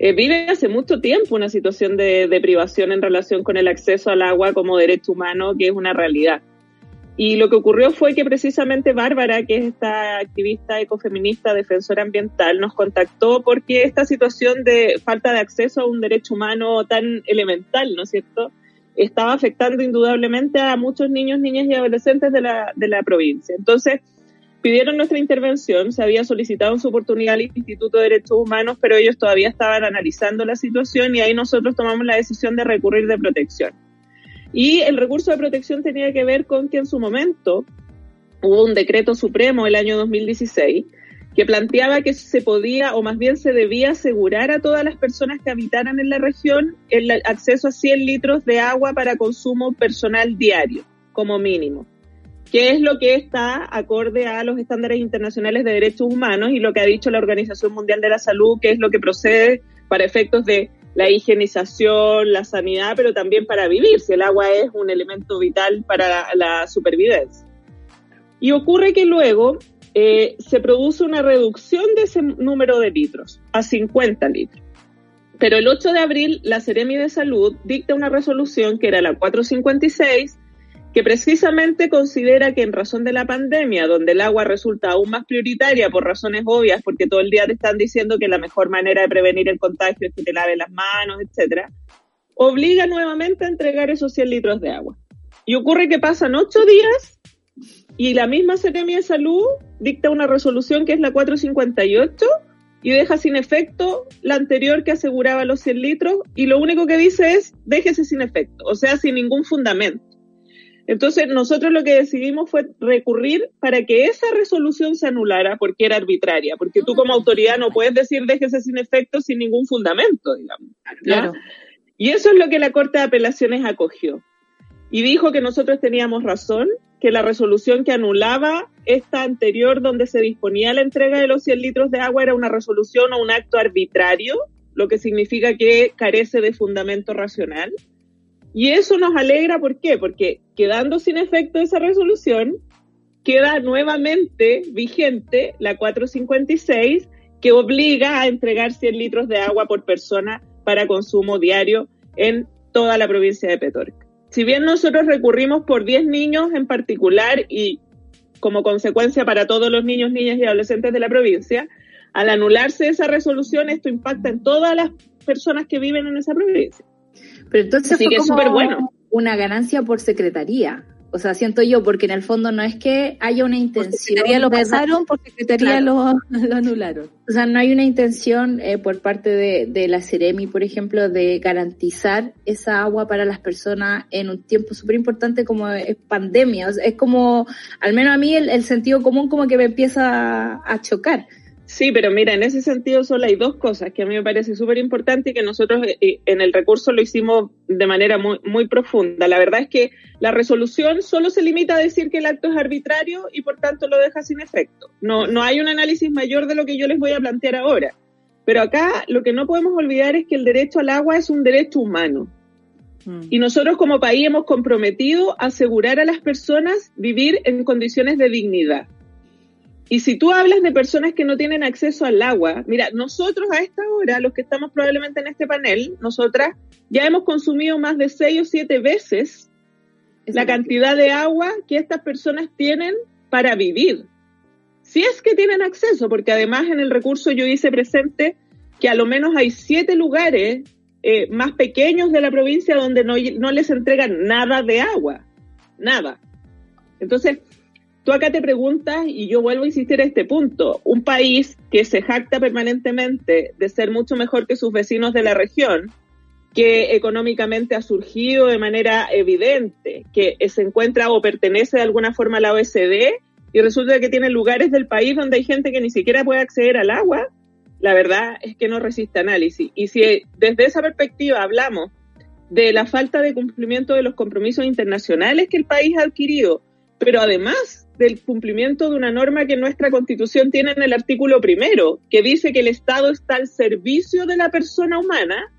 Eh, vive hace mucho tiempo una situación de, privación en relación con el acceso al agua como derecho humano, que es una realidad. Y lo que ocurrió fue que precisamente Bárbara, que es esta activista ecofeminista, defensora ambiental, nos contactó porque esta situación de falta de acceso a un derecho humano tan elemental, ¿no es cierto?, estaba afectando indudablemente a muchos niños, niñas y adolescentes de la, de la provincia. Entonces, pidieron nuestra intervención, se había solicitado en su oportunidad al Instituto de Derechos Humanos, pero ellos todavía estaban analizando la situación y ahí nosotros tomamos la decisión de recurrir de protección. Y el recurso de protección tenía que ver con que en su momento hubo un decreto supremo el año 2016 que planteaba que se podía, o más bien se debía asegurar a todas las personas que habitaran en la región el acceso a 100 litros de agua para consumo personal diario, como mínimo, que es lo que está acorde a los estándares internacionales de derechos humanos y lo que ha dicho la Organización Mundial de la Salud, que es lo que procede para efectos de la higienización, la sanidad, pero también para vivir, si el agua es un elemento vital para la supervivencia. Y ocurre que luego eh, se produce una reducción de ese número de litros a 50 litros. Pero el 8 de abril, la Seremi de Salud dicta una resolución que era la 456, que precisamente considera que en razón de la pandemia, donde el agua resulta aún más prioritaria por razones obvias, porque todo el día te están diciendo que la mejor manera de prevenir el contagio es que te laves las manos, etcétera, obliga nuevamente a entregar esos 100 litros de agua. Y ocurre que pasan ocho días y la misma Seremi de Salud dicta una resolución que es la 458 y deja sin efecto la anterior que aseguraba los 100 litros y lo único que dice es déjese sin efecto, o sea, sin ningún fundamento. Entonces, nosotros lo que decidimos fue recurrir para que esa resolución se anulara porque era arbitraria, porque tú como autoridad no puedes decir déjese sin efecto sin ningún fundamento, digamos. Claro. Y eso es lo que la Corte de Apelaciones acogió. Y dijo que nosotros teníamos razón que la resolución que anulaba esta anterior donde se disponía la entrega de los 100 litros de agua era una resolución o un acto arbitrario, lo que significa que carece de fundamento racional. Y eso nos alegra, ¿por qué? Porque quedando sin efecto esa resolución, queda nuevamente vigente la 456 que obliga a entregar 100 litros de agua por persona para consumo diario en toda la provincia de Petorca si bien nosotros recurrimos por 10 niños en particular y como consecuencia para todos los niños, niñas y adolescentes de la provincia, al anularse esa resolución, esto impacta en todas las personas que viven en esa provincia. Pero entonces fue como bueno. una ganancia por secretaría. O sea, siento yo, porque en el fondo no es que haya una intención. Secretaría lo pasaron, por Secretaría lo, anularon. O sea, no hay una intención eh, por parte de, de, la Ceremi, por ejemplo, de garantizar esa agua para las personas en un tiempo súper importante como es pandemia. O sea, es como, al menos a mí, el, el, sentido común como que me empieza a chocar. Sí, pero mira, en ese sentido solo hay dos cosas que a mí me parece súper importante y que nosotros eh, en el recurso lo hicimos de manera muy, muy profunda. La verdad es que la resolución solo se limita a decir que el acto es arbitrario y por tanto lo deja sin efecto. No, no hay un análisis mayor de lo que yo les voy a plantear ahora. Pero acá lo que no podemos olvidar es que el derecho al agua es un derecho humano. Mm. Y nosotros como país hemos comprometido asegurar a las personas vivir en condiciones de dignidad. Y si tú hablas de personas que no tienen acceso al agua, mira, nosotros a esta hora, los que estamos probablemente en este panel, nosotras ya hemos consumido más de seis o siete veces la cantidad de agua que estas personas tienen para vivir. Si es que tienen acceso, porque además en el recurso yo hice presente que a lo menos hay siete lugares eh, más pequeños de la provincia donde no, no les entregan nada de agua. Nada. Entonces, Tú acá te preguntas, y yo vuelvo a insistir a este punto, un país que se jacta permanentemente de ser mucho mejor que sus vecinos de la región, que económicamente ha surgido de manera evidente, que se encuentra o pertenece de alguna forma a la OSD, y resulta que tiene lugares del país donde hay gente que ni siquiera puede acceder al agua, la verdad es que no resiste análisis. Y si desde esa perspectiva hablamos de la falta de cumplimiento de los compromisos internacionales que el país ha adquirido, pero además del cumplimiento de una norma que nuestra constitución tiene en el artículo primero, que dice que el Estado está al servicio de la persona humana,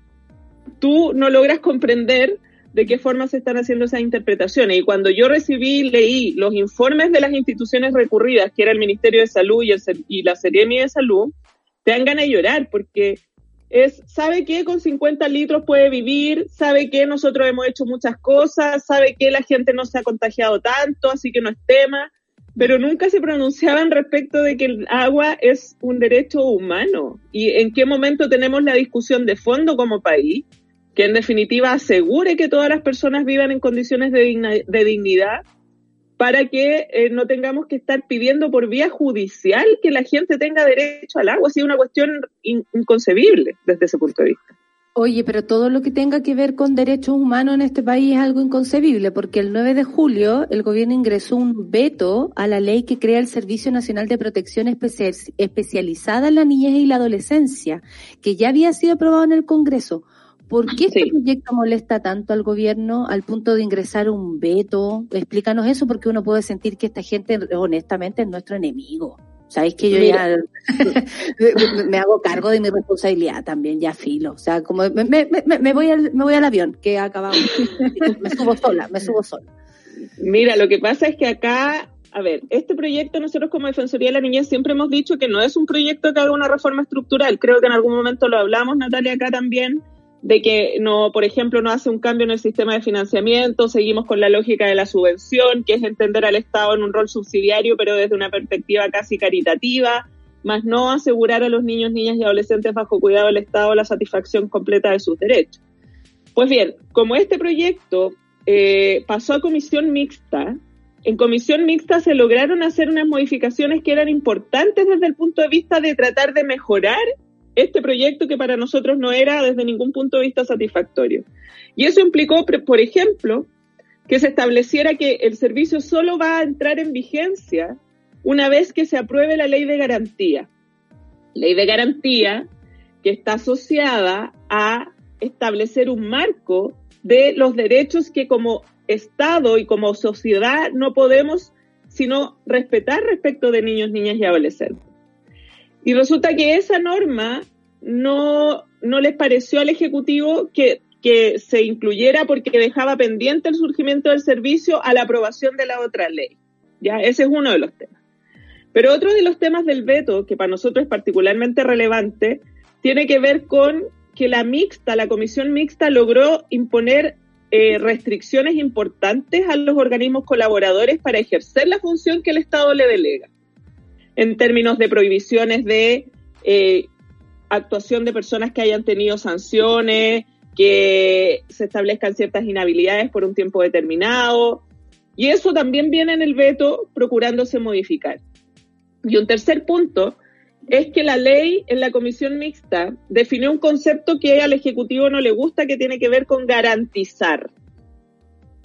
tú no logras comprender de qué forma se están haciendo esas interpretaciones. Y cuando yo recibí, leí los informes de las instituciones recurridas, que era el Ministerio de Salud y, y la Seremi de Salud, te dan ganas de llorar porque es, sabe que con 50 litros puede vivir, sabe que nosotros hemos hecho muchas cosas, sabe que la gente no se ha contagiado tanto, así que no es tema, pero nunca se pronunciaban respecto de que el agua es un derecho humano. ¿Y en qué momento tenemos la discusión de fondo como país? Que en definitiva asegure que todas las personas vivan en condiciones de, de dignidad para que eh, no tengamos que estar pidiendo por vía judicial que la gente tenga derecho al agua. Ha sido una cuestión inconcebible desde ese punto de vista. Oye, pero todo lo que tenga que ver con derechos humanos en este país es algo inconcebible, porque el 9 de julio el gobierno ingresó un veto a la ley que crea el Servicio Nacional de Protección Especializada en la Niñez y la Adolescencia, que ya había sido aprobado en el Congreso. ¿Por qué este proyecto molesta tanto al gobierno al punto de ingresar un veto? Explícanos eso porque uno puede sentir que esta gente honestamente es nuestro enemigo. Sabéis que yo ya me hago cargo de mi responsabilidad también, ya filo. O sea, como me, voy, al, me voy al avión que acabamos. me subo sola, me subo sola. Mira, lo que pasa es que acá, a ver, este proyecto nosotros como Defensoría de la Niñez siempre hemos dicho que no es un proyecto que haga una reforma estructural. Creo que en algún momento lo hablamos, Natalia, acá también de que no, por ejemplo, no hace un cambio en el sistema de financiamiento, seguimos con la lógica de la subvención, que es entender al Estado en un rol subsidiario, pero desde una perspectiva casi caritativa, más no asegurar a los niños, niñas y adolescentes bajo cuidado del Estado la satisfacción completa de sus derechos. Pues bien, como este proyecto eh, pasó a comisión mixta, en comisión mixta se lograron hacer unas modificaciones que eran importantes desde el punto de vista de tratar de mejorar este proyecto que para nosotros no era desde ningún punto de vista satisfactorio. Y eso implicó, por ejemplo, que se estableciera que el servicio solo va a entrar en vigencia una vez que se apruebe la ley de garantía. Ley de garantía que está asociada a establecer un marco de los derechos que como Estado y como sociedad no podemos sino respetar respecto de niños, niñas y adolescentes. Y resulta que esa norma no, no les pareció al Ejecutivo que, que se incluyera porque dejaba pendiente el surgimiento del servicio a la aprobación de la otra ley. Ya, ese es uno de los temas. Pero otro de los temas del veto, que para nosotros es particularmente relevante, tiene que ver con que la mixta, la comisión mixta, logró imponer eh, restricciones importantes a los organismos colaboradores para ejercer la función que el Estado le delega en términos de prohibiciones de eh, actuación de personas que hayan tenido sanciones, que se establezcan ciertas inhabilidades por un tiempo determinado. Y eso también viene en el veto procurándose modificar. Y un tercer punto es que la ley en la comisión mixta definió un concepto que al Ejecutivo no le gusta, que tiene que ver con garantizar.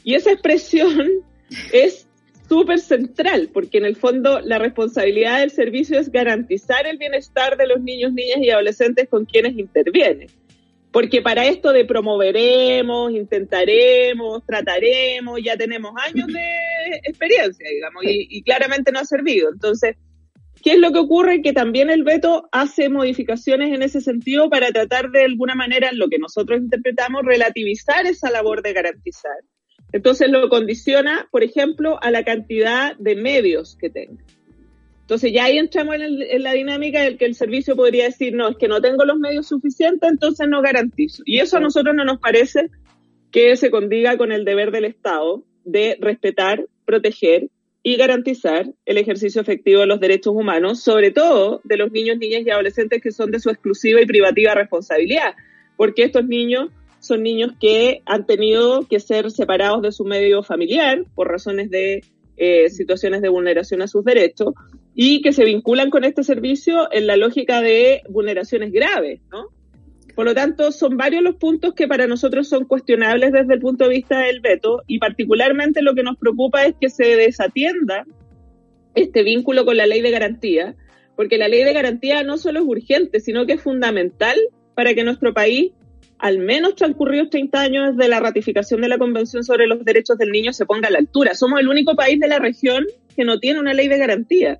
Y esa expresión es súper central, porque en el fondo la responsabilidad del servicio es garantizar el bienestar de los niños, niñas y adolescentes con quienes interviene. Porque para esto de promoveremos, intentaremos, trataremos, ya tenemos años de experiencia, digamos, y, y claramente no ha servido. Entonces, ¿qué es lo que ocurre? Que también el veto hace modificaciones en ese sentido para tratar de alguna manera, lo que nosotros interpretamos, relativizar esa labor de garantizar entonces lo condiciona, por ejemplo, a la cantidad de medios que tenga. Entonces ya ahí entramos en, la dinámica del que el servicio podría decir, no, es que no tengo los medios suficientes, entonces no garantizo. Y eso a nosotros no nos parece que se condiga con el deber del Estado de respetar, proteger y garantizar el ejercicio efectivo de los derechos humanos, sobre todo de los niños, niñas y adolescentes que son de su exclusiva y privativa responsabilidad, porque estos niños son niños que han tenido que ser separados de su medio familiar por razones de eh, situaciones de vulneración a sus derechos y que se vinculan con este servicio en la lógica de vulneraciones graves, ¿no? Por lo tanto, son varios los puntos que para nosotros son cuestionables desde el punto de vista del veto y particularmente lo que nos preocupa es que se desatienda este vínculo con la ley de garantía, porque la ley de garantía no solo es urgente, sino que es fundamental para que nuestro país al menos transcurridos 30 años desde la ratificación de la Convención sobre los Derechos del Niño, se ponga a la altura. Somos el único país de la región que no tiene una ley de garantía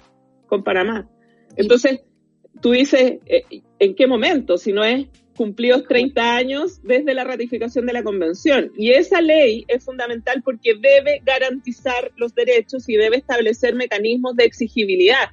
con Panamá. Entonces, tú dices, eh, ¿en qué momento? Si no es cumplidos 30 años desde la ratificación de la Convención. Y esa ley es fundamental porque debe garantizar los derechos y debe establecer mecanismos de exigibilidad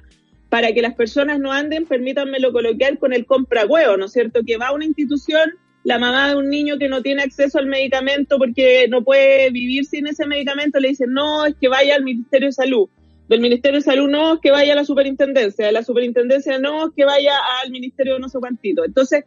para que las personas no anden, permítanmelo coloquial, con el compra huevo, ¿no es cierto? Que va a una institución la mamá de un niño que no tiene acceso al medicamento porque no puede vivir sin ese medicamento, le dice, no, es que vaya al Ministerio de Salud. Del Ministerio de Salud, no, es que vaya a la superintendencia. De la superintendencia, no, es que vaya al Ministerio de no sé cuántito. Entonces,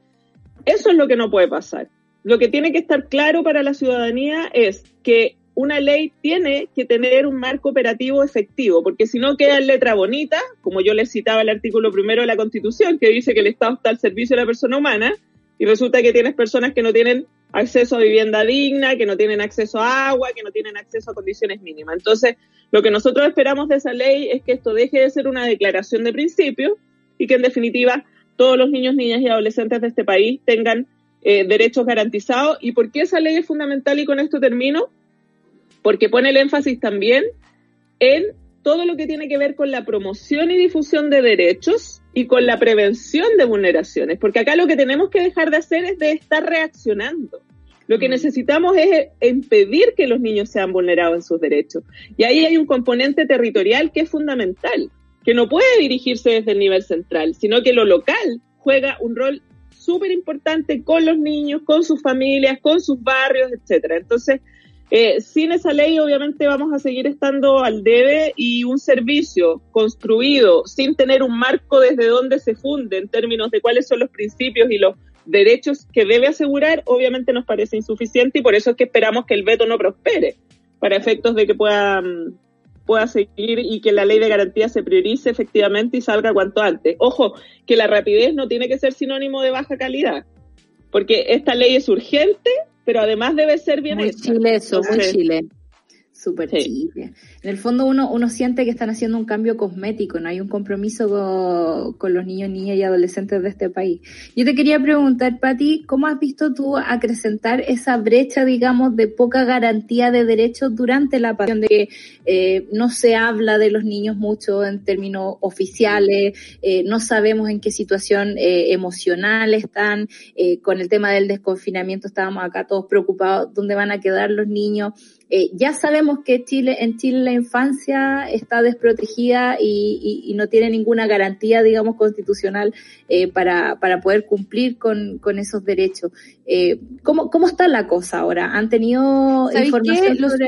eso es lo que no puede pasar. Lo que tiene que estar claro para la ciudadanía es que una ley tiene que tener un marco operativo efectivo, porque si no queda en letra bonita, como yo les citaba el artículo primero de la Constitución, que dice que el Estado está al servicio de la persona humana, y resulta que tienes personas que no tienen acceso a vivienda digna, que no tienen acceso a agua, que no tienen acceso a condiciones mínimas. Entonces, lo que nosotros esperamos de esa ley es que esto deje de ser una declaración de principio y que en definitiva todos los niños, niñas y adolescentes de este país tengan eh, derechos garantizados. ¿Y por qué esa ley es fundamental? Y con esto termino, porque pone el énfasis también en todo lo que tiene que ver con la promoción y difusión de derechos y con la prevención de vulneraciones, porque acá lo que tenemos que dejar de hacer es de estar reaccionando. Lo que mm. necesitamos es impedir que los niños sean vulnerados en sus derechos. Y ahí hay un componente territorial que es fundamental, que no puede dirigirse desde el nivel central, sino que lo local juega un rol súper importante con los niños, con sus familias, con sus barrios, etcétera. Entonces, eh, sin esa ley, obviamente, vamos a seguir estando al debe y un servicio construido sin tener un marco desde donde se funde en términos de cuáles son los principios y los derechos que debe asegurar, obviamente nos parece insuficiente y por eso es que esperamos que el veto no prospere para efectos de que pueda, mm, pueda seguir y que la ley de garantía se priorice efectivamente y salga cuanto antes. Ojo, que la rapidez no tiene que ser sinónimo de baja calidad, porque esta ley es urgente pero además debe ser bien muy Chile eso, muy Chile. Súper En el fondo uno, uno siente que están haciendo un cambio cosmético, no hay un compromiso con, los niños, niñas y adolescentes de este país. Yo te quería preguntar, Patti, ¿cómo has visto tú acrecentar esa brecha, digamos, de poca garantía de derechos durante la pandemia, de que eh, no se habla de los niños mucho en términos oficiales, eh, no sabemos en qué situación eh, emocional están, con el tema del desconfinamiento estábamos acá todos preocupados, ¿dónde van a quedar los niños? Eh, ya sabemos que Chile, en Chile la infancia está desprotegida y, no tiene ninguna garantía, digamos, constitucional eh, para, para poder cumplir con, con esos derechos. Eh, ¿cómo, ¿Cómo está la cosa ahora? ¿Han tenido información sobre...?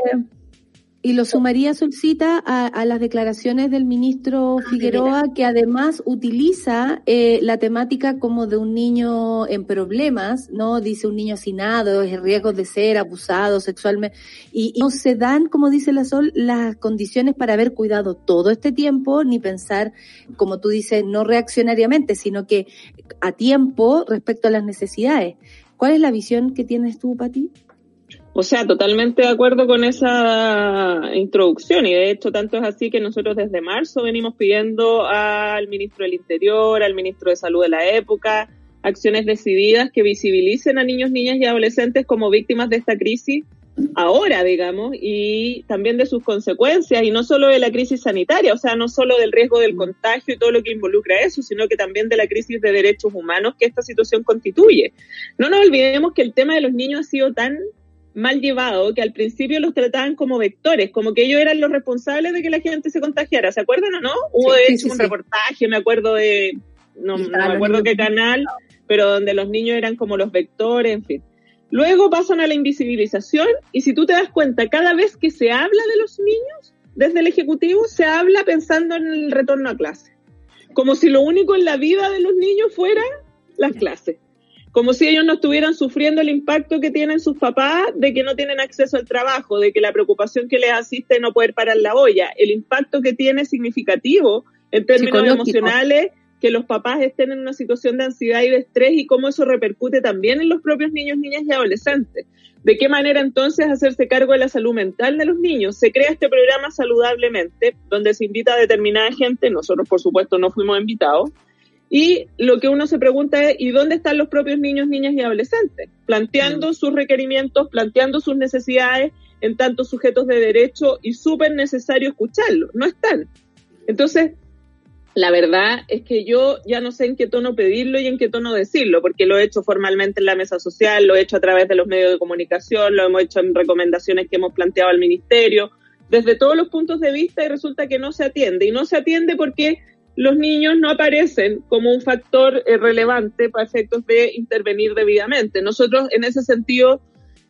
Y lo sumaría, Solcita, a, a las declaraciones del ministro ah, Figueroa, que además utiliza eh, la temática como de un niño en problemas, ¿no? Dice un niño hacinado, es riesgo de ser abusado sexualmente, y, no se dan, como dice la Sol, las condiciones para haber cuidado todo este tiempo, ni pensar, como tú dices, no reaccionariamente, sino que a tiempo respecto a las necesidades. ¿Cuál es la visión que tienes tú, Pati? O sea, totalmente de acuerdo con esa introducción y de hecho tanto es así que nosotros desde marzo venimos pidiendo al ministro del Interior, al ministro de Salud de la época, acciones decididas que visibilicen a niños, niñas y adolescentes como víctimas de esta crisis ahora, digamos, y también de sus consecuencias, y no solo de la crisis sanitaria, o sea, no solo del riesgo del contagio y todo lo que involucra eso, sino que también de la crisis de derechos humanos que esta situación constituye. No nos olvidemos que el tema de los niños ha sido tan mal llevado que al principio los trataban como vectores, como que ellos eran los responsables de que la gente se contagiara. ¿Se acuerdan o no? Hubo de hecho un reportaje, me acuerdo de, no, me acuerdo qué canal, pero donde los niños eran como los vectores, en fin. Luego pasan a la invisibilización y si tú te das cuenta, cada vez que se habla de los niños desde el Ejecutivo, se habla pensando en el retorno a clase. Como si lo único en la vida de los niños fuera las clases como si ellos no estuvieran sufriendo el impacto que tienen sus papás de que no tienen acceso al trabajo, de que la preocupación que les asiste es no poder parar la olla, el impacto que tiene significativo en términos emocionales, que los papás estén en una situación de ansiedad y de estrés y cómo eso repercute también en los propios niños, niñas y adolescentes. ¿De qué manera entonces hacerse cargo de la salud mental de los niños? Se crea este programa saludablemente, donde se invita a determinada gente, nosotros por supuesto no fuimos invitados, y lo que uno se pregunta es, ¿y dónde están los propios niños, niñas y adolescentes? Planteando mm. sus requerimientos, planteando sus necesidades en tantos sujetos de derecho y súper necesario escucharlos. No están. Entonces, la verdad es que yo ya no sé en qué tono pedirlo y en qué tono decirlo, porque lo he hecho formalmente en la mesa social, lo he hecho a través de los medios de comunicación, lo hemos hecho en recomendaciones que hemos planteado al ministerio, desde todos los puntos de vista y resulta que no se atiende. Y no se atiende porque los niños no aparecen como un factor eh, relevante para efectos de intervenir debidamente. Nosotros, en ese sentido,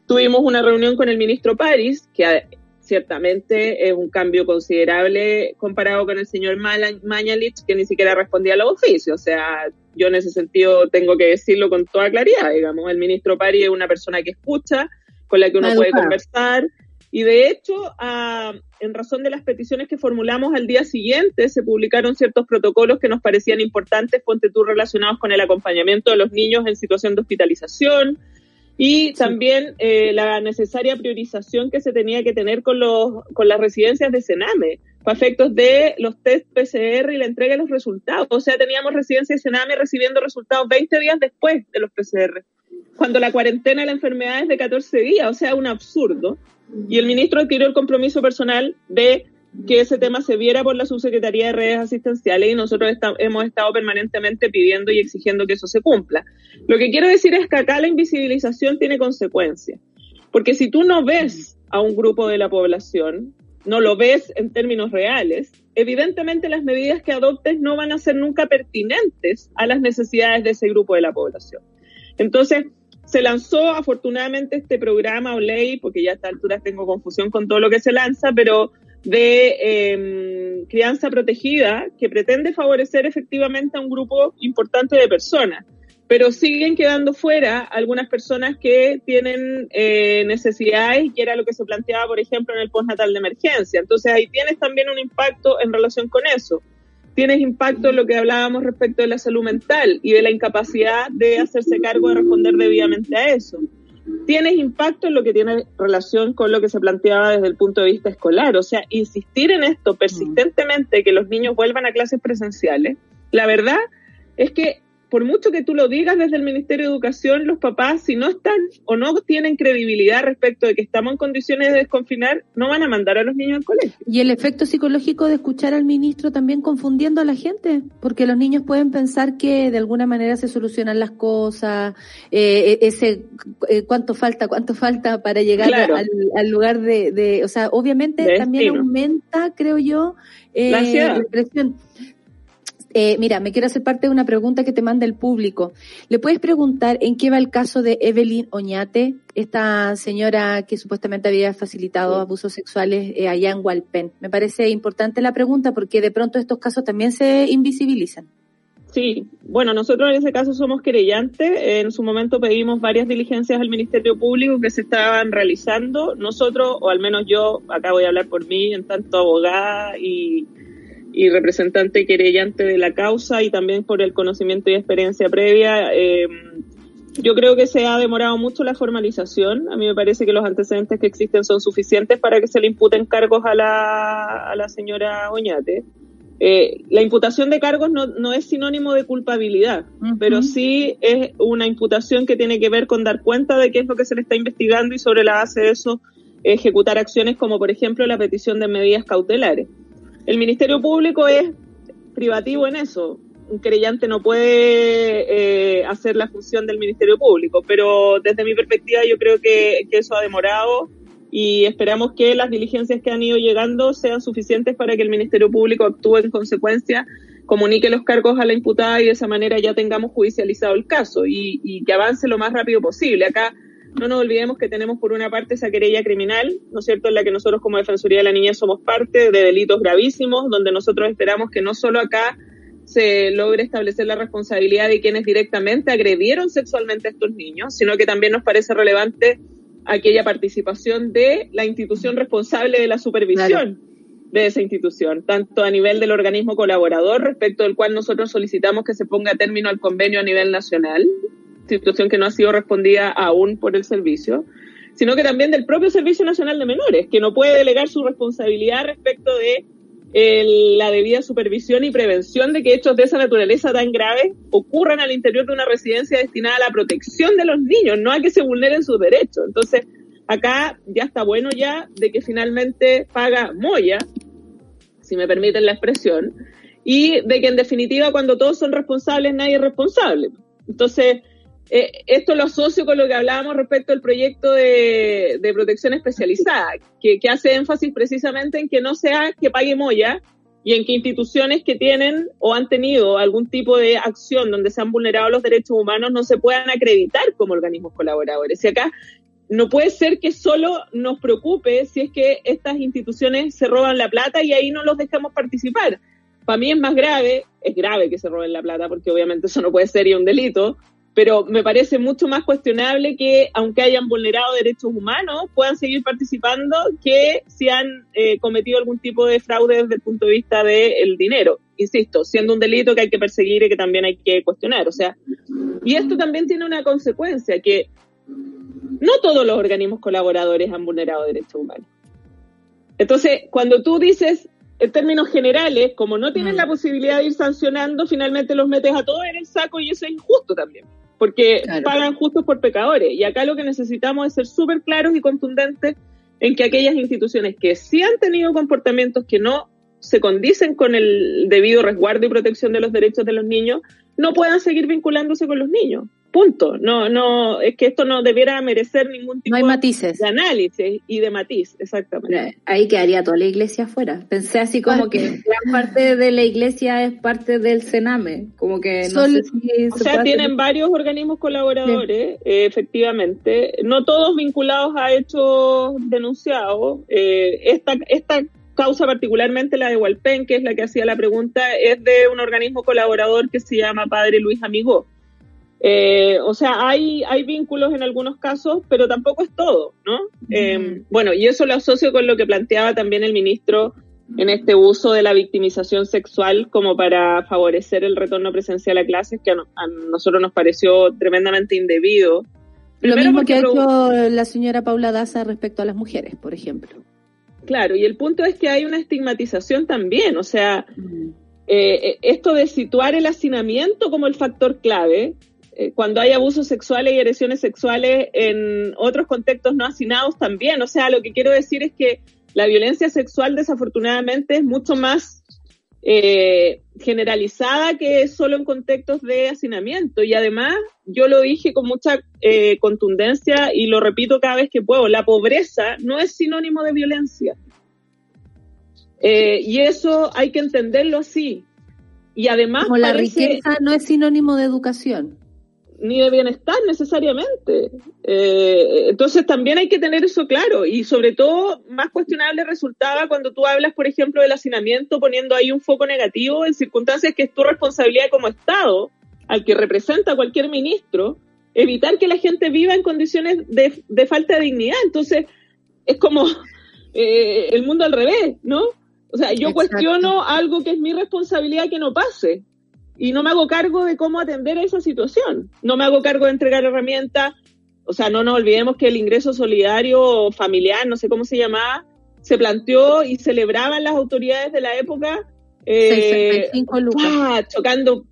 tuvimos una reunión con el ministro París, que ah, ciertamente es un cambio considerable comparado con el señor Mañalich, que ni siquiera respondía a los oficios. O sea, yo en ese sentido tengo que decirlo con toda claridad, digamos. El ministro París es una persona que escucha, con la que uno puede conversar, Y de hecho, a, en razón de las peticiones que formulamos al día siguiente, se publicaron ciertos protocolos que nos parecían importantes, ponte tú, relacionados con el acompañamiento de los niños en situación de hospitalización y también eh, la necesaria priorización que se tenía que tener con, los, con las residencias de Sename, para efectos de los test PCR y la entrega de los resultados. O sea, teníamos residencias de Sename recibiendo resultados 20 días después de los PCR, cuando la cuarentena de la enfermedad es de 14 días, o sea, un absurdo. Y el ministro adquirió el compromiso personal de que ese tema se viera por la Subsecretaría de Redes Asistenciales y nosotros hemos estado permanentemente pidiendo y exigiendo que eso se cumpla. Lo que quiero decir es que acá la invisibilización tiene consecuencias, porque si tú no ves a un grupo de la población, no lo ves en términos reales, evidentemente las medidas que adoptes no van a ser nunca pertinentes a las necesidades de ese grupo de la población. Entonces, se lanzó afortunadamente este programa o ley, porque ya a esta altura tengo confusión con todo lo que se lanza, pero de eh, crianza protegida que pretende favorecer efectivamente a un grupo importante de personas, pero siguen quedando fuera algunas personas que tienen eh, necesidades que era lo que se planteaba, por ejemplo, en el postnatal de emergencia. Entonces ahí tienes también un impacto en relación con eso tienes impacto en lo que hablábamos respecto de la salud mental y de la incapacidad de hacerse cargo de responder debidamente a eso. Tienes impacto en lo que tiene relación con lo que se planteaba desde el punto de vista escolar. O sea, insistir en esto persistentemente, que los niños vuelvan a clases presenciales, la verdad es que por mucho que tú lo digas desde el Ministerio de Educación, los papás, si no están o no tienen credibilidad respecto de que estamos en condiciones de desconfinar, no van a mandar a los niños al colegio. Y el efecto psicológico de escuchar al ministro también confundiendo a la gente, porque los niños pueden pensar que de alguna manera se solucionan las cosas, eh, e-, ese eh, cuánto falta, cuánto falta para llegar al, lugar de, o sea, obviamente también aumenta, creo yo, eh, la presión. Eh, mira, me quiero hacer parte de una pregunta que te manda el público. ¿Le puedes preguntar en qué va el caso de Evelyn Oñate, esta señora que supuestamente había facilitado abusos sexuales eh, allá en Hualpén? Me parece importante la pregunta porque de pronto estos casos también se invisibilizan. Sí, bueno, nosotros en ese caso somos querellantes. En su momento pedimos varias diligencias al Ministerio Público que se estaban realizando. Nosotros, o al menos yo, acá voy a hablar por mí, en tanto abogada y y representante querellante de la causa y también por el conocimiento y experiencia previa. Eh, yo creo que se ha demorado mucho la formalización. A mí me parece que los antecedentes que existen son suficientes para que se le imputen cargos a la, a la señora Oñate. Eh, la imputación de cargos no, no es sinónimo de culpabilidad, pero sí es una imputación que tiene que ver con dar cuenta de qué es lo que se le está investigando y sobre la base de eso ejecutar acciones como por ejemplo la petición de medidas cautelares. El Ministerio Público es privativo en eso. Un creyente no puede eh, hacer la función del Ministerio Público, pero desde mi perspectiva yo creo que, eso ha demorado y esperamos que las diligencias que han ido llegando sean suficientes para que el Ministerio Público actúe en consecuencia, comunique los cargos a la imputada y de esa manera ya tengamos judicializado el caso y, y que avance lo más rápido posible. Acá no nos olvidemos que tenemos por una parte esa querella criminal, ¿no es cierto?, en la que nosotros como Defensoría de la Niñez somos parte de delitos gravísimos, donde nosotros esperamos que no solo acá se logre establecer la responsabilidad de quienes directamente agredieron sexualmente a estos niños, sino que también nos parece relevante aquella participación de la institución responsable de la supervisión de esa institución, tanto a nivel del organismo colaborador, respecto del cual nosotros solicitamos que se ponga término al convenio a nivel nacional, situación que no ha sido respondida aún por el servicio, sino que también del propio Servicio Nacional de Menores, que no puede delegar su responsabilidad respecto de la debida supervisión y prevención de que hechos de esa naturaleza tan graves ocurran al interior de una residencia destinada a la protección de los niños, no a que se vulneren sus derechos. Entonces, acá ya está bueno ya de que finalmente paga Moya, si me permiten la expresión, y de que en definitiva cuando todos son responsables nadie es responsable. Entonces, eh, esto lo asocio con lo que hablábamos respecto al proyecto de, protección especializada, que, hace énfasis precisamente en que no sea que pague Moya y en que instituciones que tienen o han tenido algún tipo de acción donde se han vulnerado los derechos humanos no se puedan acreditar como organismos colaboradores. Y acá no puede ser que solo nos preocupe si es que estas instituciones se roban la plata y ahí no los dejamos participar. Para mí es más grave, es grave que se roben la plata porque obviamente eso no puede ser y un delito, pero me parece mucho más cuestionable que, aunque hayan vulnerado derechos humanos, puedan seguir participando que si han eh, cometido algún tipo de fraude desde el punto de vista del dinero. Insisto, siendo un delito que hay que perseguir y que también hay que cuestionar. O sea, y esto también tiene una consecuencia, que no todos los organismos colaboradores han vulnerado derechos humanos. Entonces, cuando tú dices en términos generales, como no tienes la posibilidad de ir sancionando, finalmente los metes a todos en el saco y eso es injusto también porque pagan justos por pecadores. Y acá lo que necesitamos es ser súper claros y contundentes en que aquellas instituciones que sí han tenido comportamientos que no se condicen con el debido resguardo y protección de los derechos de los niños, no puedan seguir vinculándose con los niños. Punto. No, no, es que esto no debiera merecer ningún tipo de análisis y de matiz, exactamente. Ahí quedaría toda la iglesia afuera. Pensé así como que gran parte de la iglesia es parte del Sename, como que no sé si O sea, tienen varios organismos colaboradores, eh, efectivamente, no todos vinculados a hechos denunciados. Eh, esta, esta causa particularmente la de Hualpén, que es la que hacía la pregunta, es de un organismo colaborador que se llama Padre Luis Amigo. Eh, o sea, hay, hay vínculos en algunos casos, pero tampoco es todo, ¿no? Eh, bueno, y eso lo asocio con lo que planteaba también el ministro en este uso de la victimización sexual como para favorecer el retorno presencial a clases, que a, nosotros nos pareció tremendamente indebido. lo mismo que ha hecho la señora Paula Daza respecto a las mujeres, por ejemplo. Claro, y el punto es que hay una estigmatización también, o sea, eh, esto de situar el hacinamiento como el factor clave, eh, cuando hay abusos sexuales y agresiones sexuales en otros contextos no hacinados también. O sea, lo que quiero decir es que la violencia sexual desafortunadamente es mucho más eh, generalizada que solo en contextos de hacinamiento. Y además, yo lo dije con mucha eh, contundencia y lo repito cada vez que puedo, la pobreza no es sinónimo de violencia. y eso hay que entenderlo así. Y además... Como la riqueza no es sinónimo de educación ni de bienestar necesariamente. Eh, entonces también hay que tener eso claro y sobre todo más cuestionable resultaba cuando tú hablas, por ejemplo, del hacinamiento poniendo ahí un foco negativo en circunstancias que es tu responsabilidad como Estado, al que representa cualquier ministro, evitar que la gente viva en condiciones de, falta de dignidad. Entonces es como eh, el mundo al revés, ¿no? O sea, yo cuestiono algo que es mi responsabilidad que no pase y no me hago cargo de cómo atender a esa situación. No me hago cargo de entregar herramientas. O sea, no nos olvidemos que el ingreso solidario familiar, no sé cómo se llamaba, se planteó y celebraban las autoridades de la época. Eh, lucas. chocando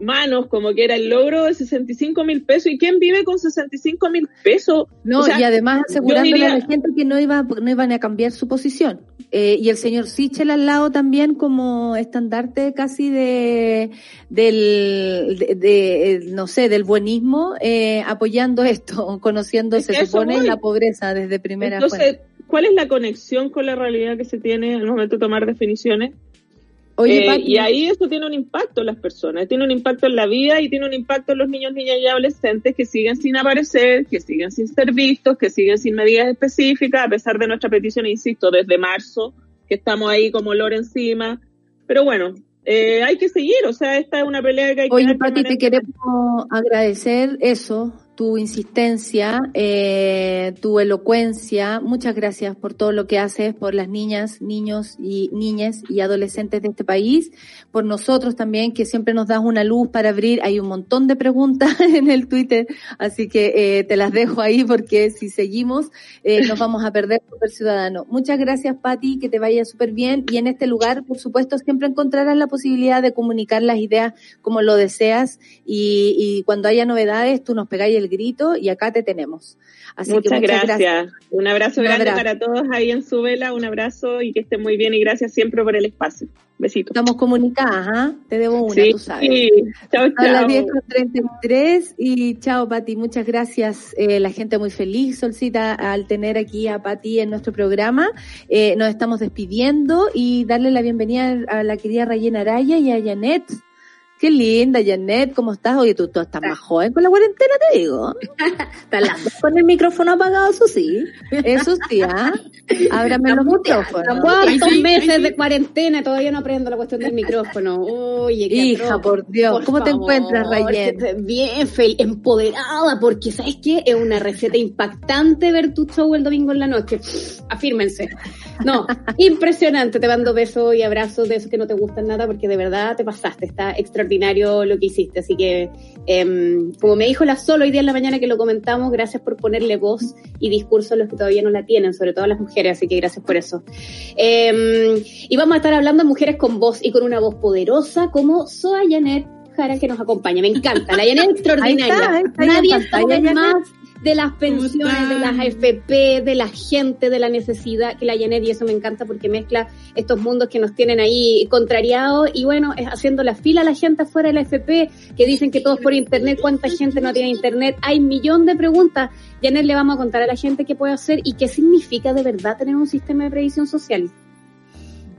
manos, como que era el logro de 65 mil pesos. ¿Y quién vive con 65 mil pesos? No, y además asegurándole a la gente que no, iba, no iban a cambiar su posición. Eh, y el señor Sichel al lado también como estandarte casi de, del, de, no sé, del buenismo, eh, apoyando esto, conociendo, se supone, la pobreza desde primera Entonces, ¿cuál es la conexión con la realidad que se tiene al momento de tomar definiciones? Eh, y ahí eso tiene un impacto en las personas, tiene un impacto en la vida y tiene un impacto en los niños, niñas y adolescentes que siguen sin aparecer, que siguen sin ser vistos, que siguen sin medidas específicas, a pesar de nuestra petición, insisto, desde marzo, que estamos ahí como olor encima. Pero bueno, eh, hay que seguir, o sea, esta es una pelea que hay que Oye, Pati, te queremos agradecer eso, tu insistencia, eh, tu elocuencia. Muchas gracias por todo lo que haces por las niñas, niños y niñas y adolescentes de este país, por nosotros también, que siempre nos das una luz para abrir. Hay un montón de preguntas en el Twitter, así que eh, te las dejo ahí porque si seguimos eh, nos vamos a perder super ciudadano. Muchas gracias, Patti, que te vaya súper bien y en este lugar, por supuesto, siempre encontrarás la posibilidad de comunicar las ideas como lo deseas y, y cuando haya novedades tú nos pegáis el grito y acá te tenemos. Así muchas, que muchas gracias. Un abrazo grande para todos ahí en su vela, un abrazo y que estén muy bien y gracias siempre por el espacio. Besitos. Estamos comunicadas, ¿ah? Te debo una, tú sabes. Sí. Chao, chao. A las 10.33 y chao, Pati. Muchas gracias. Eh, la gente muy feliz, Solcita, al tener aquí a Pati en nuestro programa. Eh, nos estamos despidiendo y darle la bienvenida a la querida Rayena Araya y a Janet Qué linda, Janet, ¿cómo estás? Oye, tú, tú estás más joven con la cuarentena, te digo. Estás con el micrófono apagado, eso sí. Eso sí, ¿ah? Ábrame los micrófonos. ¿Cuántos meses de cuarentena todavía no aprendo la cuestión del micrófono? Oye, qué Hija, por Dios. ¿Cómo te encuentras, Rayen? Bien, feliz, empoderada, porque ¿sabes qué? Es una receta impactante ver tu show el domingo en la noche. Afírmense. No, impresionante. Te mando besos y abrazos de esos que no te gustan nada, porque de verdad te pasaste. Está extraordinario lo que hiciste. Así que, em, como me dijo la Solo hoy día en la mañana que lo comentamos, gracias por ponerle voz y discurso a los que todavía no la tienen, sobre todo a las mujeres así que gracias por eso. Eh, y vamos a estar hablando de mujeres con voz y con una voz poderosa como Soa Janet Jara que nos acompaña. Me encanta, la Janet extraordinaria. Nadie sabe más de las pensiones, de las AFP, de la gente, de la necesidad que la Janet, y eso me encanta porque mezcla estos mundos que nos tienen ahí contrariados y bueno, es haciendo la fila a la gente afuera de la AFP, que dicen que todos por internet, cuánta gente no tiene internet, hay millón de preguntas. Janet le vamos a contar a la gente qué puede hacer y qué significa de verdad tener un sistema de previsión social.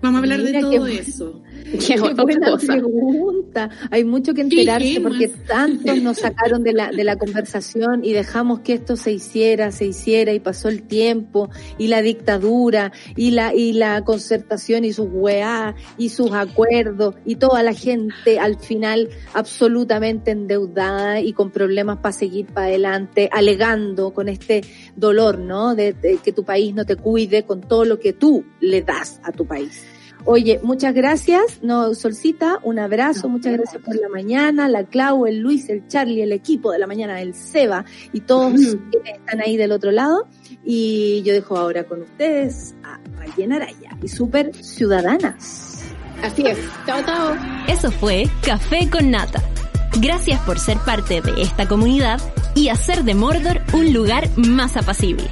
Vamos a hablar de todo eso. Qué, buena pregunta. Hay mucho que enterarse porque tantos nos sacaron de la, de la conversación y dejamos que esto se hiciera, se hiciera y pasó el tiempo y la dictadura y la, y la concertación y sus weá y sus acuerdos y toda la gente al final absolutamente endeudada y con problemas para seguir para adelante, alegando con este dolor, ¿no? de que tu país no te cuide con todo lo que tú le das a tu país. Oye, muchas gracias. No, Solcita, un abrazo. muchas gracias por la mañana. La Clau, el Luis, el Charlie, el equipo de la mañana, el Seba y todos que están ahí del otro lado. Y yo dejo ahora con ustedes a Rayen Araya y Super Ciudadanas. Así es. Chao, chao. Eso fue Café con Nata. Gracias por ser parte de esta comunidad y hacer de Mordor un lugar más apacible.